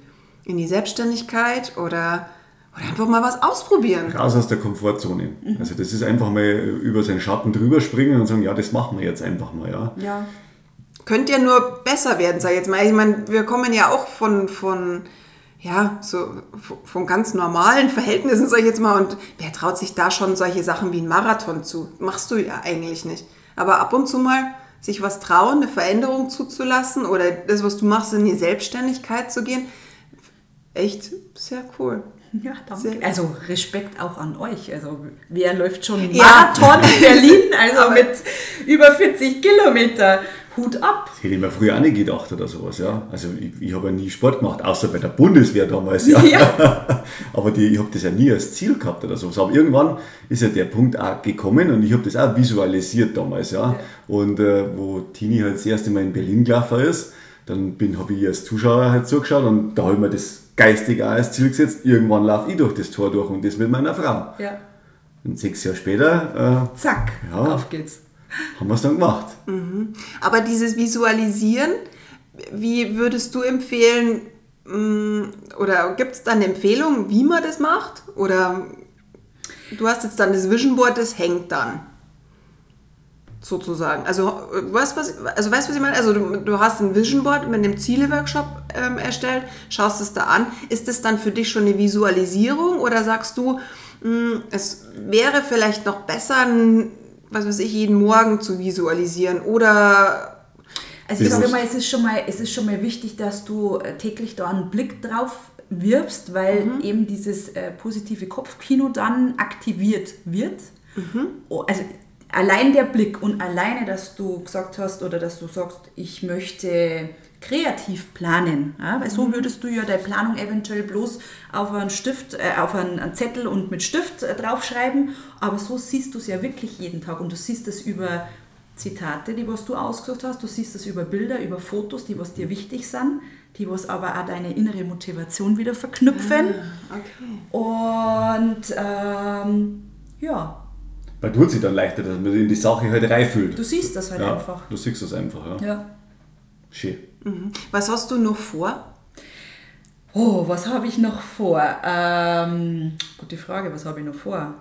in die Selbstständigkeit oder, oder einfach mal was ausprobieren. Raus aus der Komfortzone. Mhm. Also das ist einfach mal über seinen Schatten drüber springen und sagen, ja, das machen wir jetzt einfach mal. Ja. ja. Könnte ja nur besser werden, sag ich jetzt mal. Ich meine, wir kommen ja auch von, von ja, so von ganz normalen Verhältnissen, sag ich jetzt mal. Und wer traut sich da schon solche Sachen wie ein Marathon zu? Machst du ja eigentlich nicht. Aber ab und zu mal sich was trauen, eine Veränderung zuzulassen oder das, was du machst, in die Selbstständigkeit zu gehen, echt sehr cool. Ja, danke. Sehr also Respekt auch an euch. Also wer läuft schon Marathon ja. in Berlin, [laughs] also mit über 40 Kilometer. Hut ab. Das hätte ich mir früher auch nicht gedacht oder sowas, ja. Also ich, ich habe ja nie Sport gemacht, außer bei der Bundeswehr damals, ja. ja. [laughs] Aber die, ich habe das ja nie als Ziel gehabt oder sowas. Aber irgendwann ist ja der Punkt auch gekommen und ich habe das auch visualisiert damals, ja. ja. Und äh, wo Tini halt das erste Mal in Berlin gelaufen ist, dann habe ich als Zuschauer halt zugeschaut und da habe ich mir das geistig auch als Ziel gesetzt, irgendwann laufe ich durch das Tor durch und das mit meiner Frau. Ja. Und sechs Jahre später Zack, Ja. auf geht's. äh, haben wir es dann gemacht. Aber dieses Visualisieren, wie würdest du empfehlen, mh, oder gibt es da eine Empfehlung, wie man das macht? Oder du hast jetzt dann das Vision Board, das hängt dann. Sozusagen. Also, äh, weißt, was, also weißt du, was ich meine? Also, du, du hast ein Vision Board mit einem Ziele-Workshop ähm, erstellt, schaust es da an. Ist das dann für dich schon eine Visualisierung oder sagst du, mh, es wäre vielleicht noch besser, was weiß ich, jeden Morgen zu visualisieren? Oder Also ich sage mal, es ist schon mal, es ist schon mal wichtig, dass du äh, täglich da einen Blick drauf wirfst, weil eben dieses äh, positive Kopfkino dann aktiviert wird. Oh, Also allein der Blick und alleine, dass du gesagt hast oder dass du sagst, ich möchte kreativ planen, ja? weil so würdest du ja deine Planung eventuell bloß auf einen Stift, äh, auf einen, Zettel und mit Stift äh, draufschreiben, aber so siehst du es ja wirklich jeden Tag. Und du siehst es über Zitate, die was du ausgesucht hast, du siehst es über Bilder, über Fotos, die was dir wichtig sind, die was aber auch deine innere Motivation wieder verknüpfen. Okay. und ähm, ja, Weil tut sich dann leichter, dass man in die Sache halt reinfühlt. du siehst das halt ja, einfach. Du siehst das einfach, ja. Ja. Schön. Was hast du noch vor? Oh, was habe ich noch vor? Ähm, gute Frage, was habe ich noch vor?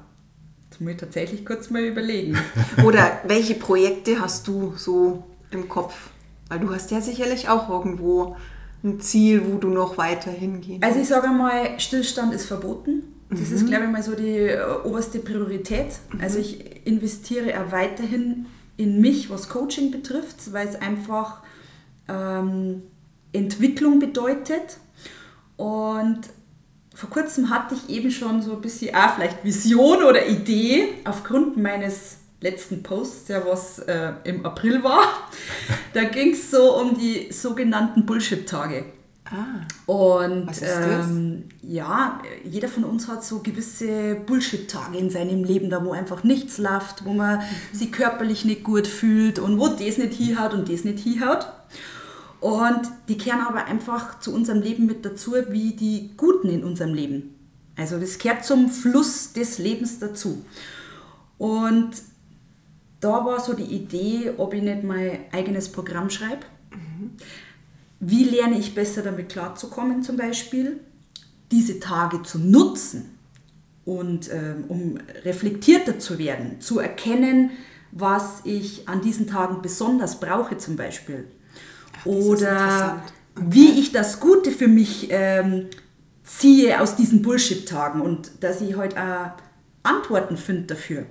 Jetzt muss ich tatsächlich kurz mal überlegen. [laughs] Oder welche Projekte hast du so im Kopf? Weil du hast ja sicherlich auch irgendwo ein Ziel, wo du noch weiter hingehen Also ich sage mal, Stillstand ist verboten. Das ist, glaube ich, mal so die äh, oberste Priorität. Also ich investiere auch weiterhin in mich, was Coaching betrifft, weil es einfach ähm, Entwicklung bedeutet. Und vor kurzem hatte ich eben schon so ein bisschen auch vielleicht Vision oder Idee aufgrund meines letzten Posts, der was äh, im April war. [laughs] Da ging es so um die sogenannten Bullshit-Tage. Ah, Und ähm, ja, jeder von uns hat so gewisse Bullshit-Tage in seinem Leben, da wo einfach nichts läuft, wo man sich körperlich nicht gut fühlt und wo das nicht hinhaut und das nicht hinhaut. Und die kehren aber einfach zu unserem Leben mit dazu, wie die Guten in unserem Leben. Also das gehört zum Fluss des Lebens dazu. Und da war so die Idee, ob ich nicht mein eigenes Programm schreibe. Wie lerne ich besser damit klarzukommen zum Beispiel? Diese Tage zu nutzen und ähm, um reflektierter zu werden, zu erkennen, was ich an diesen Tagen besonders brauche zum Beispiel. ist Oder interessant. wie ich das Gute für mich ähm, ziehe aus diesen Bullshit-Tagen und dass ich halt auch Antworten finde dafür.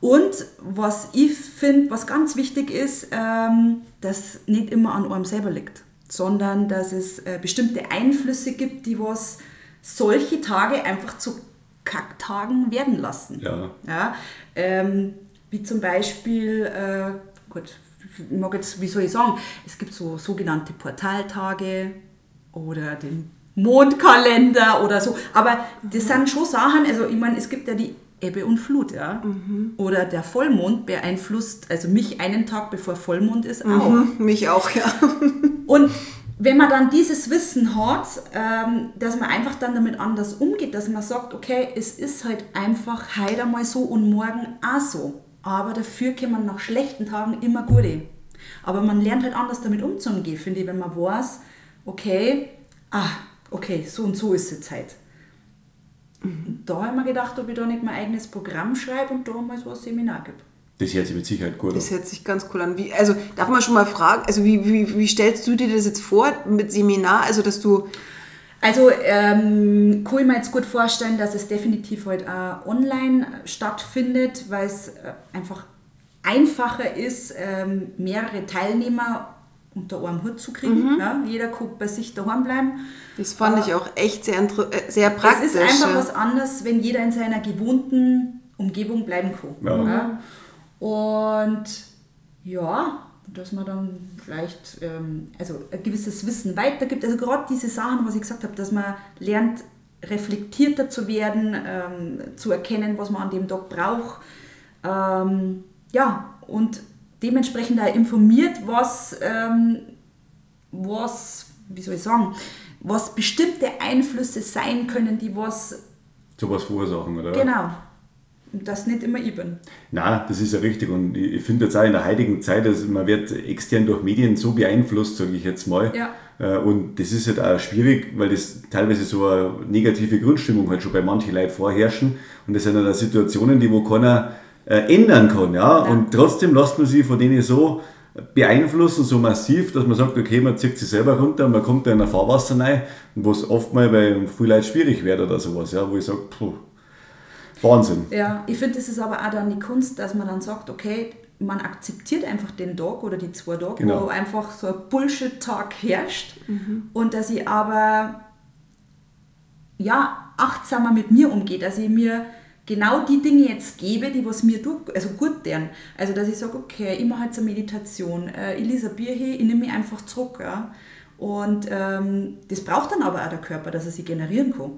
Und was ich finde, was ganz wichtig ist, ähm, dass nicht immer an einem selber liegt, sondern dass es äh, bestimmte Einflüsse gibt, die was solche Tage einfach zu Kacktagen werden lassen. Ja. Ja, ähm, wie zum Beispiel, äh, gut, ich mag jetzt, wie soll ich sagen, es gibt so sogenannte Portaltage oder den Mondkalender oder so, aber das sind schon Sachen, also ich meine, es gibt ja die Ebbe und Flut, ja, oder der Vollmond beeinflusst, also mich einen Tag bevor Vollmond ist auch. Mhm, mich auch, ja. [laughs] Und wenn man dann dieses Wissen hat, ähm, dass man einfach dann damit anders umgeht, dass man sagt, okay, es ist halt einfach heute einmal so und morgen auch so. Aber dafür kann man nach schlechten Tagen immer gute. Aber man lernt halt anders damit umzugehen, finde ich, wenn man weiß, okay, ah, okay, so und so ist die Zeit. Da habe ich mir gedacht, ob ich da nicht mein eigenes Programm schreibe und da mal so ein Seminar gebe. Das hört sich mit Sicherheit gut Das an. hört sich ganz cool an. Wie, also darf man schon mal fragen, also wie, wie, wie stellst du dir das jetzt vor mit Seminar? Also dass du, Also ähm, kann ich mir jetzt gut vorstellen, dass es definitiv halt auch online stattfindet, weil es äh, einfach einfacher ist, ähm, mehrere Teilnehmer unter einem Hut zu kriegen. Ja? Jeder kann bei sich daheim bleiben. das fand ich auch echt sehr, äh, sehr praktisch. Es ist einfach was anderes, wenn jeder in seiner gewohnten Umgebung bleiben kann. Ja. Ja? Und ja, dass man dann vielleicht ähm, also ein gewisses Wissen weitergibt. Also gerade diese Sachen, was ich gesagt habe, dass man lernt, reflektierter zu werden, ähm, zu erkennen, was man an dem Tag braucht. Ähm, ja, und dementsprechend auch informiert, was, ähm, was, wie soll ich sagen, was bestimmte Einflüsse sein können, die was. Sowas verursachen, oder? Genau. Und das nicht immer ich bin. Nein, das ist ja richtig. Und ich finde jetzt auch in der heutigen Zeit, also man wird extern durch Medien so beeinflusst, sage ich jetzt mal. Ja. Äh, Und das ist halt auch schwierig, weil das teilweise so eine negative Grundstimmung halt schon bei manchen Leuten vorherrschen. Und das sind dann Situationen, die wo keiner äh, ändern kann. Ja? Ja. Und trotzdem lässt man sich von denen so beeinflussen, so massiv, dass man sagt, okay, man zieht sich selber runter, man kommt da in ein Fahrwasser rein, was oft mal bei vielen Leuten schwierig wird oder sowas, ja? wo ich sage, puh, Wahnsinn. Ja, ich finde, das ist aber auch dann die Kunst, dass man dann sagt, okay, man akzeptiert einfach den Tag oder die zwei Tage, Genau. wo einfach so ein Bullshit-Tag herrscht und dass ich aber ja, achtsamer mit mir umgehe, dass ich mir genau die Dinge jetzt gebe, die was mir tut, also gut tun. Also dass ich sage, okay, ich mache jetzt eine Meditation, äh, ich lese ein Bier hier, ich nehme mich einfach zurück. Ja? Und ähm, das braucht dann aber auch der Körper, dass er sich generieren kann.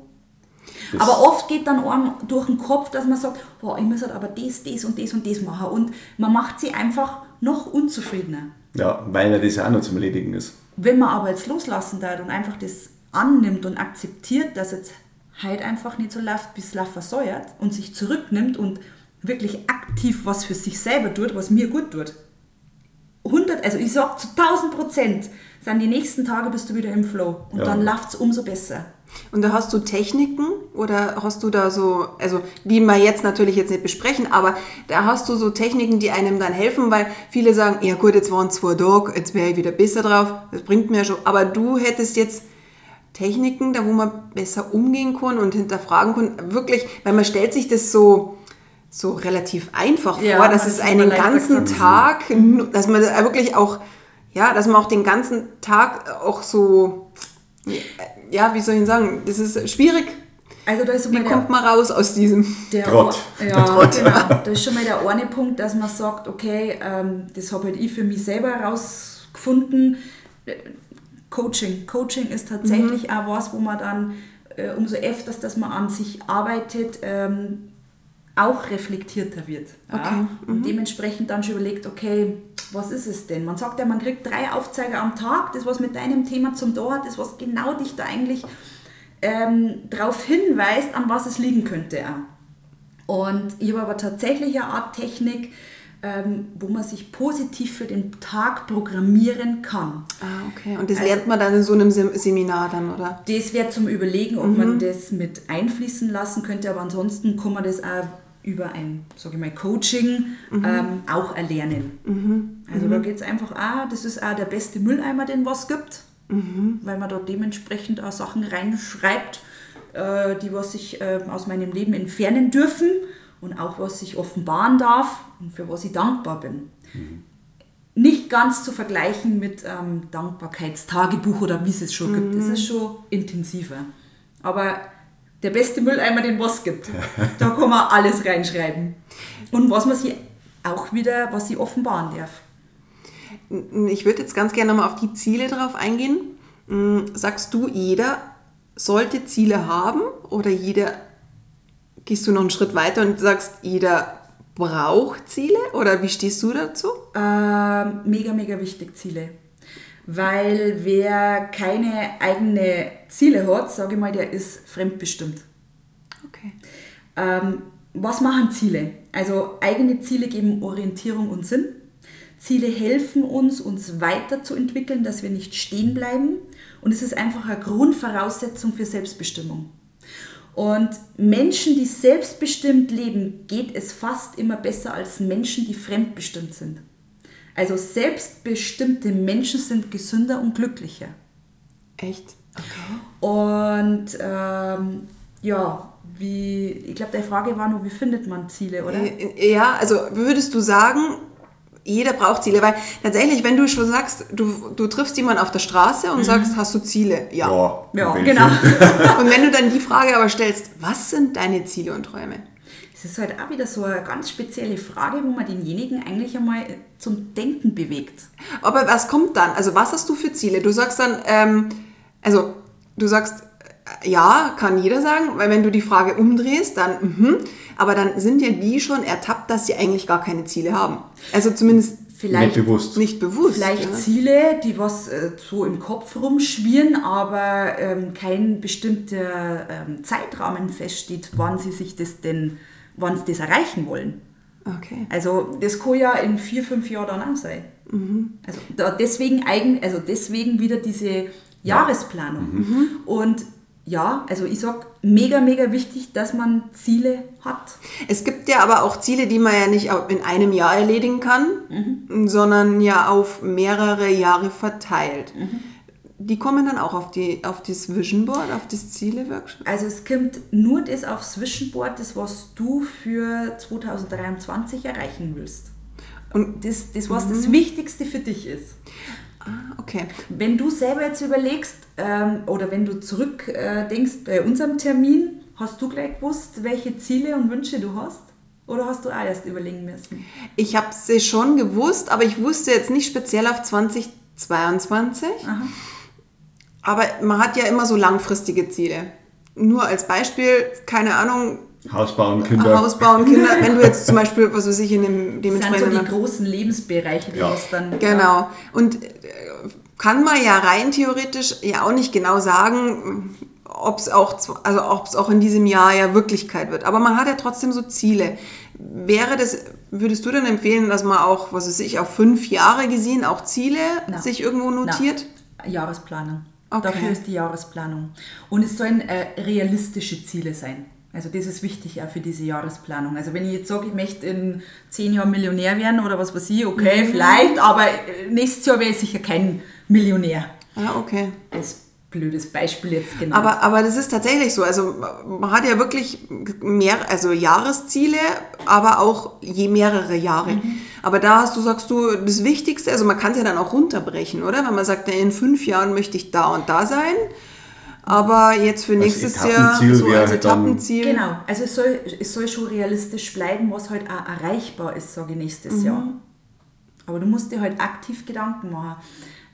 Das- aber oft geht dann einem durch den Kopf, dass man sagt, oh, ich muss halt aber das, das und das und das machen. Und man macht sie einfach noch unzufriedener. Ja, weil ja das ja auch noch zum Erledigen ist. Wenn man aber jetzt loslassen darf und einfach das annimmt und akzeptiert, dass jetzt halt einfach nicht so läuft, wie es laufen soll und sich zurücknimmt und wirklich aktiv was für sich selber tut, was mir gut tut. 100, also ich sag zu 1000 Prozent, sind die nächsten Tage bist du wieder im Flow und Ja. dann läuft es umso besser. Und da hast du Techniken oder hast du da so, also die wir jetzt natürlich jetzt nicht besprechen, aber da hast du so Techniken, die einem dann helfen, weil viele sagen, ja gut, jetzt waren zwei Tage, jetzt wäre ich wieder besser drauf, das bringt mir ja schon. Aber du hättest jetzt Techniken, da wo man besser umgehen kann und hinterfragen kann, wirklich, weil man stellt sich das so so relativ einfach Ja, vor, dass es einen ganzen. Tag, dass man da wirklich auch, ja, dass man auch den ganzen Tag auch so, ja, wie soll ich sagen, das ist schwierig. Also da ist so Wie kommt man raus aus diesem? Der Trott. [laughs] Ja, genau. Das ist schon mal der eine Punkt, dass man sagt, okay, ähm, das habe halt ich für mich selber herausgefunden. Coaching. Coaching ist tatsächlich auch was, wo man dann äh, umso öfters, dass man an sich arbeitet, ähm, auch reflektierter wird. Ja? Okay, Und dementsprechend dann schon überlegt, okay, was ist es denn? Man sagt ja, man kriegt drei Aufzeiger am Tag, das was mit deinem Thema zum Tor hat, das was genau dich da eigentlich ähm, darauf hinweist, an was es liegen könnte. Auch. Und ich habe aber tatsächlich eine Art Technik, wo man sich positiv für den Tag programmieren kann. Ah, okay. Und das Also- lernt man dann in so einem Sem Seminar dann, oder? Das wäre zum Überlegen, ob man das mit einfließen lassen könnte, aber ansonsten kann man das auch über ein, sage ich mal, Coaching ähm, auch erlernen. Also da geht es einfach auch, das ist auch der beste Mülleimer, den was gibt, weil man da dementsprechend auch Sachen reinschreibt, äh, die was sich äh, aus meinem Leben entfernen dürfen und auch was ich offenbaren darf und für was ich dankbar bin. Nicht ganz zu vergleichen mit ähm, Dankbarkeitstagebuch oder wie es es schon gibt. Das ist schon intensiver. Aber der beste Mülleimer, den was gibt. Da kann man alles reinschreiben. Und was man sich auch wieder, was sie offenbaren darf. Ich würde jetzt ganz gerne nochmal auf die Ziele drauf eingehen. Mm, Sagst du, jeder sollte Ziele haben oder jeder, gehst du noch einen Schritt weiter und sagst, jeder braucht Ziele oder wie stehst du dazu? Ähm, mega, mega wichtig, Ziele. Weil wer keine eigene Ziele hat, sage ich mal, der ist fremdbestimmt. Okay. Ähm, was machen Ziele? Also eigene Ziele geben Orientierung und Sinn. Ziele helfen uns, uns weiterzuentwickeln, dass wir nicht stehen bleiben. Und es ist einfach eine Grundvoraussetzung für Selbstbestimmung. Und Menschen, die selbstbestimmt leben, geht es fast immer besser als Menschen, die fremdbestimmt sind. Also selbstbestimmte Menschen sind gesünder und glücklicher. Echt? Und ähm, ja, wie, ich glaube, die Frage war nur, wie findet man Ziele, oder? Ja, also würdest du sagen, jeder braucht Ziele, weil tatsächlich, wenn du schon sagst, du, du triffst jemanden auf der Straße und sagst, hast du Ziele? Ja. Ja, welche? genau. [laughs] Und wenn du dann die Frage aber stellst, was sind deine Ziele und Träume? Es ist halt auch wieder so eine ganz spezielle Frage, wo man denjenigen eigentlich einmal zum Denken bewegt. Aber was kommt dann? Also was hast du für Ziele? Du sagst dann, ähm, also du sagst, äh, ja, kann jeder sagen, weil wenn du die Frage umdrehst, dann, mhm, aber dann sind ja die schon ertappt, dass sie eigentlich gar keine Ziele haben. Also zumindest vielleicht Nicht bewusst. Nicht bewusst. Vielleicht ja. Ziele, die was äh, so im Kopf rumschwirren, aber ähm, kein bestimmter ähm, Zeitrahmen feststeht, wann sie sich das denn, wann sie das erreichen wollen. Okay. Also das kann ja in vier, fünf Jahren dann auch sein. Also da deswegen eigen, also deswegen wieder diese Jahresplanung. Und ja, also ich sag mega, mega wichtig, dass man Ziele hat. Es gibt ja aber auch Ziele, die man ja nicht in einem Jahr erledigen kann, sondern ja auf mehrere Jahre verteilt. Die kommen dann auch auf, die, auf das Vision Board, auf das Ziele-Workshop. Also es kommt nur das aufs Zwischenboard, das was du für 2023 erreichen willst. Und das, das was das Wichtigste für dich ist. Ah, okay. Wenn du selber jetzt überlegst ähm, oder wenn du zurück äh, bei unserem Termin, hast du gleich gewusst, welche Ziele und Wünsche du hast? Oder hast du auch erst überlegen müssen? Ich habe sie schon gewusst, aber ich wusste jetzt nicht speziell auf 2022. Aber man hat ja immer so langfristige Ziele. Nur als Beispiel, keine Ahnung, Haus bauen, Kinder. Haus bauen, Kinder. Wenn du jetzt zum Beispiel, was weiß ich, in dem Das sind so dementsprechenden die großen Lebensbereiche, die Ja. was dann... Genau. Und äh, kann man ja rein theoretisch ja auch nicht genau sagen, ob es auch, also ob's auch in diesem Jahr ja Wirklichkeit wird. Aber man hat ja trotzdem so Ziele. Wäre das, würdest du dann empfehlen, dass man auch, was weiß ich, auf fünf Jahre gesehen auch Ziele Na. sich irgendwo notiert? Na, Jahresplanung. Okay. Dafür ist die Jahresplanung. Und es sollen äh, realistische Ziele sein. Also das ist wichtig auch für diese Jahresplanung. Also wenn ich jetzt sage, ich möchte in zehn Jahren Millionär werden oder was weiß ich, okay, Mhm. vielleicht, aber nächstes Jahr wäre ich sicher kein Millionär. Ah, okay. Als blödes Beispiel jetzt genannt. Aber, aber das ist tatsächlich so. Also man hat ja wirklich mehr, also Jahresziele, aber auch je mehrere Jahre. Mhm. Aber da hast du, sagst du, das Wichtigste, also man kann es ja dann auch runterbrechen, oder? Wenn man sagt, in fünf Jahren möchte ich da und da sein. Aber jetzt für nächstes Jahr Etappenziel so als Etappenziel. Genau, also es soll, es soll schon realistisch bleiben, was halt auch erreichbar ist, sage ich nächstes Jahr. Aber du musst dir halt aktiv Gedanken machen.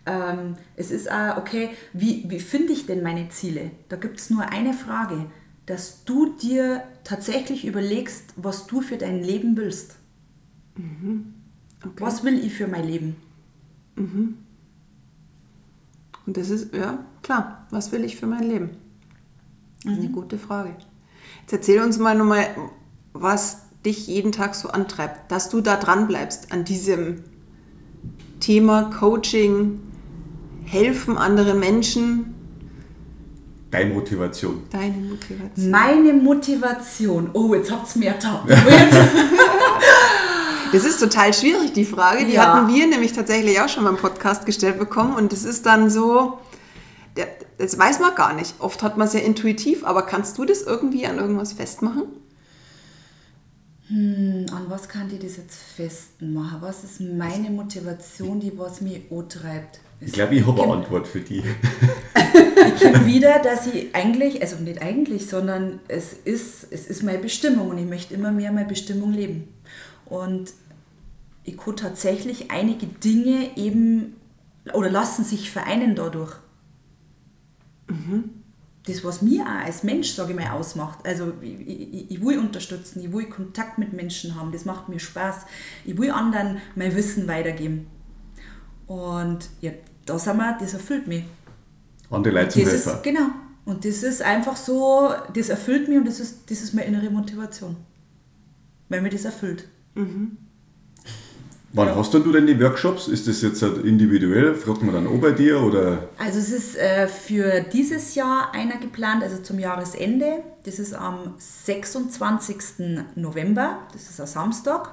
Ähm, es ist auch, okay, wie, wie finde ich denn meine Ziele? Da gibt es nur eine Frage, dass du dir tatsächlich überlegst, was du für dein Leben willst. Was will ich für mein Leben? Und das ist, ja, klar, was will ich für mein Leben? Das ist eine Mhm. gute Frage. Jetzt erzähl uns mal nochmal, was dich jeden Tag so antreibt, dass du da dran bleibst an diesem Thema Coaching, helfen anderen Menschen, Deine Motivation. deine Motivation. Meine Motivation. Oh, jetzt habt ihr mir ertappt. [laughs] Das ist total schwierig, die Frage. Die Ja. hatten wir nämlich tatsächlich auch schon beim Podcast gestellt bekommen. Und das ist dann so, das weiß man gar nicht. Oft hat man es ja intuitiv, aber kannst du das irgendwie an irgendwas festmachen? Hm, An was kann ich das jetzt festmachen? Was ist meine Motivation, die was mich antreibt? Ich glaube, ich habe eine Antwort für die. Ich komme wieder, dass ich eigentlich, also nicht eigentlich, sondern es ist, es ist meine Bestimmung und ich möchte immer mehr meine Bestimmung leben. Und ich kann tatsächlich einige Dinge eben oder lassen sich vereinen dadurch. Das, was mir auch als Mensch, sage ich mal, ausmacht. Also ich, ich, ich will unterstützen, ich will Kontakt mit Menschen haben, das macht mir Spaß. Ich will anderen mein Wissen weitergeben. Und ja, da sind wir, das erfüllt mich. Andere Leute zum Das ist, genau. Und das ist einfach so, das erfüllt mich und das ist, das ist meine innere Motivation. Weil mir das erfüllt. Wann hast denn du denn die Workshops? Ist das jetzt halt individuell? Fragt man dann auch bei dir oder? Also es ist äh, für dieses Jahr einer geplant, also zum Jahresende. Das ist am 26. November, das ist ein Samstag.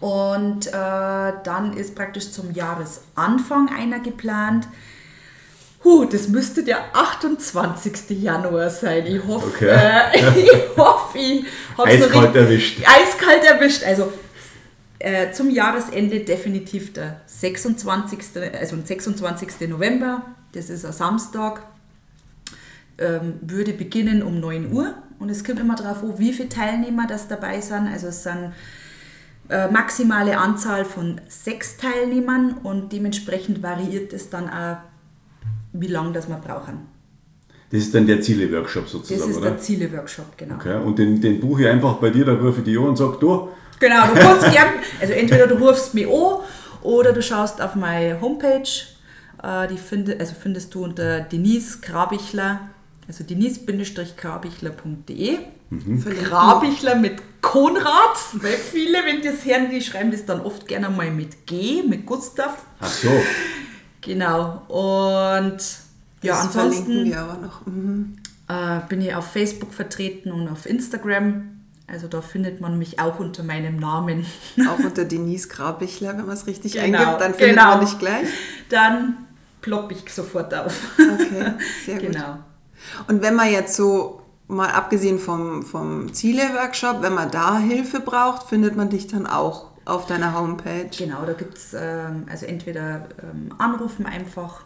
Und äh, dann ist praktisch zum Jahresanfang einer geplant. Huh, das müsste der 28. Januar sein. Ich hoffe, Okay. äh, [laughs] ich hoffe, ich habe es Eiskalt erwischt. Eiskalt erwischt. Also äh, zum Jahresende definitiv der 26. Also der 26. November, das ist ein Samstag, ähm, würde beginnen um 9 Uhr. Und es kommt immer darauf an, wie viele Teilnehmer das dabei sind. Also es sind äh, maximale Anzahl von sechs Teilnehmern und dementsprechend variiert es dann auch, wie lange das wir brauchen. Das ist dann der Ziele-Workshop Das sozusagen, ist oder? der Ziele-Workshop, genau. Okay. Und den, den buche ich einfach bei dir, dann rufe ich dich an und sage, du, Genau, du kannst gern, also entweder du rufst mich an oder du schaust auf meine Homepage. Äh, die finde, also findest du unter Denise Grabichler, also denise-grabichler.de. Mhm. Grabichler mit Konrad, weil viele, wenn das hören, die schreiben das dann oft gerne mal mit G, mit Gustav. Ach so. Genau. Und ja, das ansonsten wir aber noch. Mhm. Äh, bin ich auf Facebook vertreten und auf Instagram. Also da findet man mich auch unter meinem Namen. [laughs] Auch unter Denise Grabichler, wenn man es richtig Genau, eingibt, dann findet genau. man dich gleich. Dann plopp ich sofort auf. Okay, [laughs] sehr gut. Genau. Und wenn man jetzt so, mal abgesehen vom, vom Ziele-Workshop, wenn man da Hilfe braucht, findet man dich dann auch auf deiner Homepage. Genau, da gibt es ähm, also entweder ähm, anrufen einfach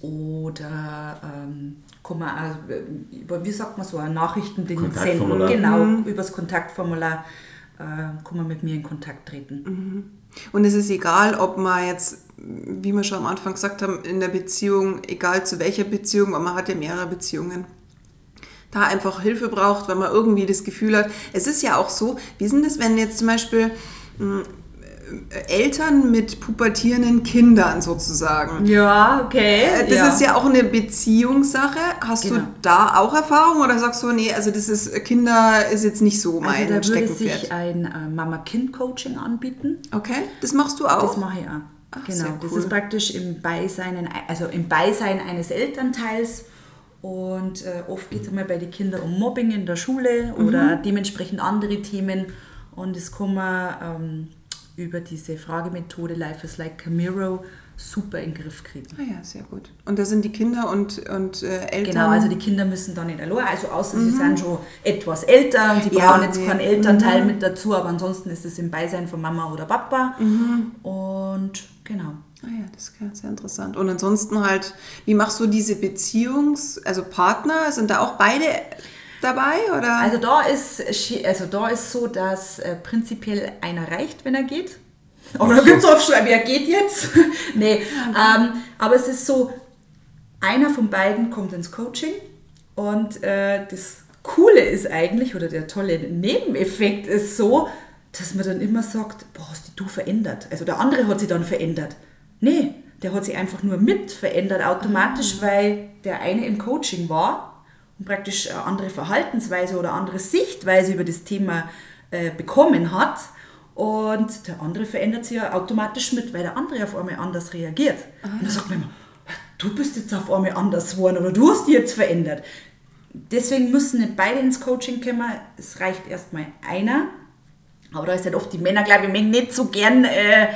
oder ähm, kann man auch, äh, über, wie sagt man so, ein Nachrichtending senden. Genau, Mhm. über das Kontaktformular äh, kann man mit mir in Kontakt treten. Und es ist egal, ob man jetzt, wie wir schon am Anfang gesagt haben, in der Beziehung, egal zu welcher Beziehung, weil man hat ja mehrere Beziehungen, da einfach Hilfe braucht, weil man irgendwie das Gefühl hat, es ist ja auch so, wie ist denn das, wenn jetzt zum Beispiel mh, äh, Eltern mit pubertierenden Kindern sozusagen, Ja, okay. Äh, Das ist ja auch eine Beziehungssache. Hast du Genau. da auch Erfahrung oder sagst du, nee, also das ist Kinder ist jetzt nicht so mein Also da würde sich ein äh, Mama-Kind-Coaching anbieten. Okay, das machst du auch. Das mache ich auch. Ach, genau. sehr Das cool. ist praktisch im Beisein, also im Beisein eines Elternteils. Und äh, oft geht es einmal bei den Kindern um Mobbing in der Schule Mhm. oder dementsprechend andere Themen. Und das kann man ähm, über diese Fragemethode Life is like a Mirror super in den Griff kriegen. Ah ja, sehr gut. Und da sind die Kinder und, und äh, Eltern. Genau, also die Kinder müssen dann nicht allein, also außer sie sind schon etwas älter und Mhm. Ja, brauchen jetzt nee. keinen Elternteil mit dazu, aber ansonsten ist es im Beisein von Mama oder Papa. Mhm. Und genau. Ah ja, das ist sehr interessant. Und ansonsten halt, wie machst du diese Beziehungs-, also Partner, sind da auch beide dabei oder? Also da ist, also da ist so, dass äh, prinzipiell einer reicht, wenn er geht. Aber da gibt es oft schon, wer geht jetzt? [laughs] nee, ähm, aber es ist so, einer von beiden kommt ins Coaching und äh, das Coole ist eigentlich, oder der tolle Nebeneffekt ist so, dass man dann immer sagt, boah, hast dich du verändert? Also der andere hat sich dann verändert. Nee, der hat sich einfach nur mit verändert automatisch, weil der eine im Coaching war praktisch eine andere Verhaltensweise oder andere Sichtweise über das Thema äh, bekommen hat. Und der andere verändert sich ja automatisch mit, weil der andere auf einmal anders reagiert. Und dann sagt man immer, du bist jetzt auf einmal anders geworden oder du hast dich jetzt verändert. Deswegen müssen nicht beide ins Coaching kommen. Es reicht erstmal einer. Aber da ist halt oft die Männer, glaube ich, nicht so gern, äh,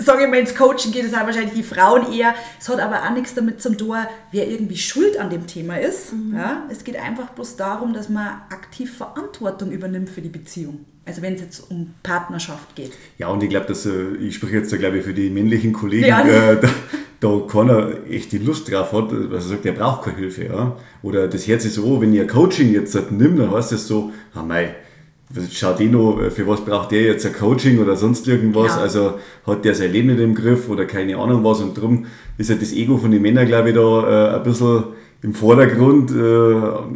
sage ich mal, ins Coaching geht, das sind wahrscheinlich die Frauen eher. Es hat aber auch nichts damit zum tun, wer irgendwie schuld an dem Thema ist. Ja? Es geht einfach bloß darum, dass man aktiv Verantwortung übernimmt für die Beziehung. Also wenn es jetzt um Partnerschaft geht. Ja, und ich glaube, dass äh, ich spreche jetzt da, glaube ich, für die männlichen Kollegen, Ja. äh, da, da keiner echt die Lust drauf hat, also sagt, der braucht keine Hilfe. Ja? Oder das Herz ist so, wenn ihr Coaching jetzt nimmt, dann heißt es so, ah mei, eh noch, für was braucht der jetzt ein Coaching oder sonst irgendwas? Genau. Also hat der sein Leben nicht im Griff oder keine Ahnung was und darum ist halt das Ego von den Männern, glaube ich, da äh, ein bisschen im Vordergrund äh,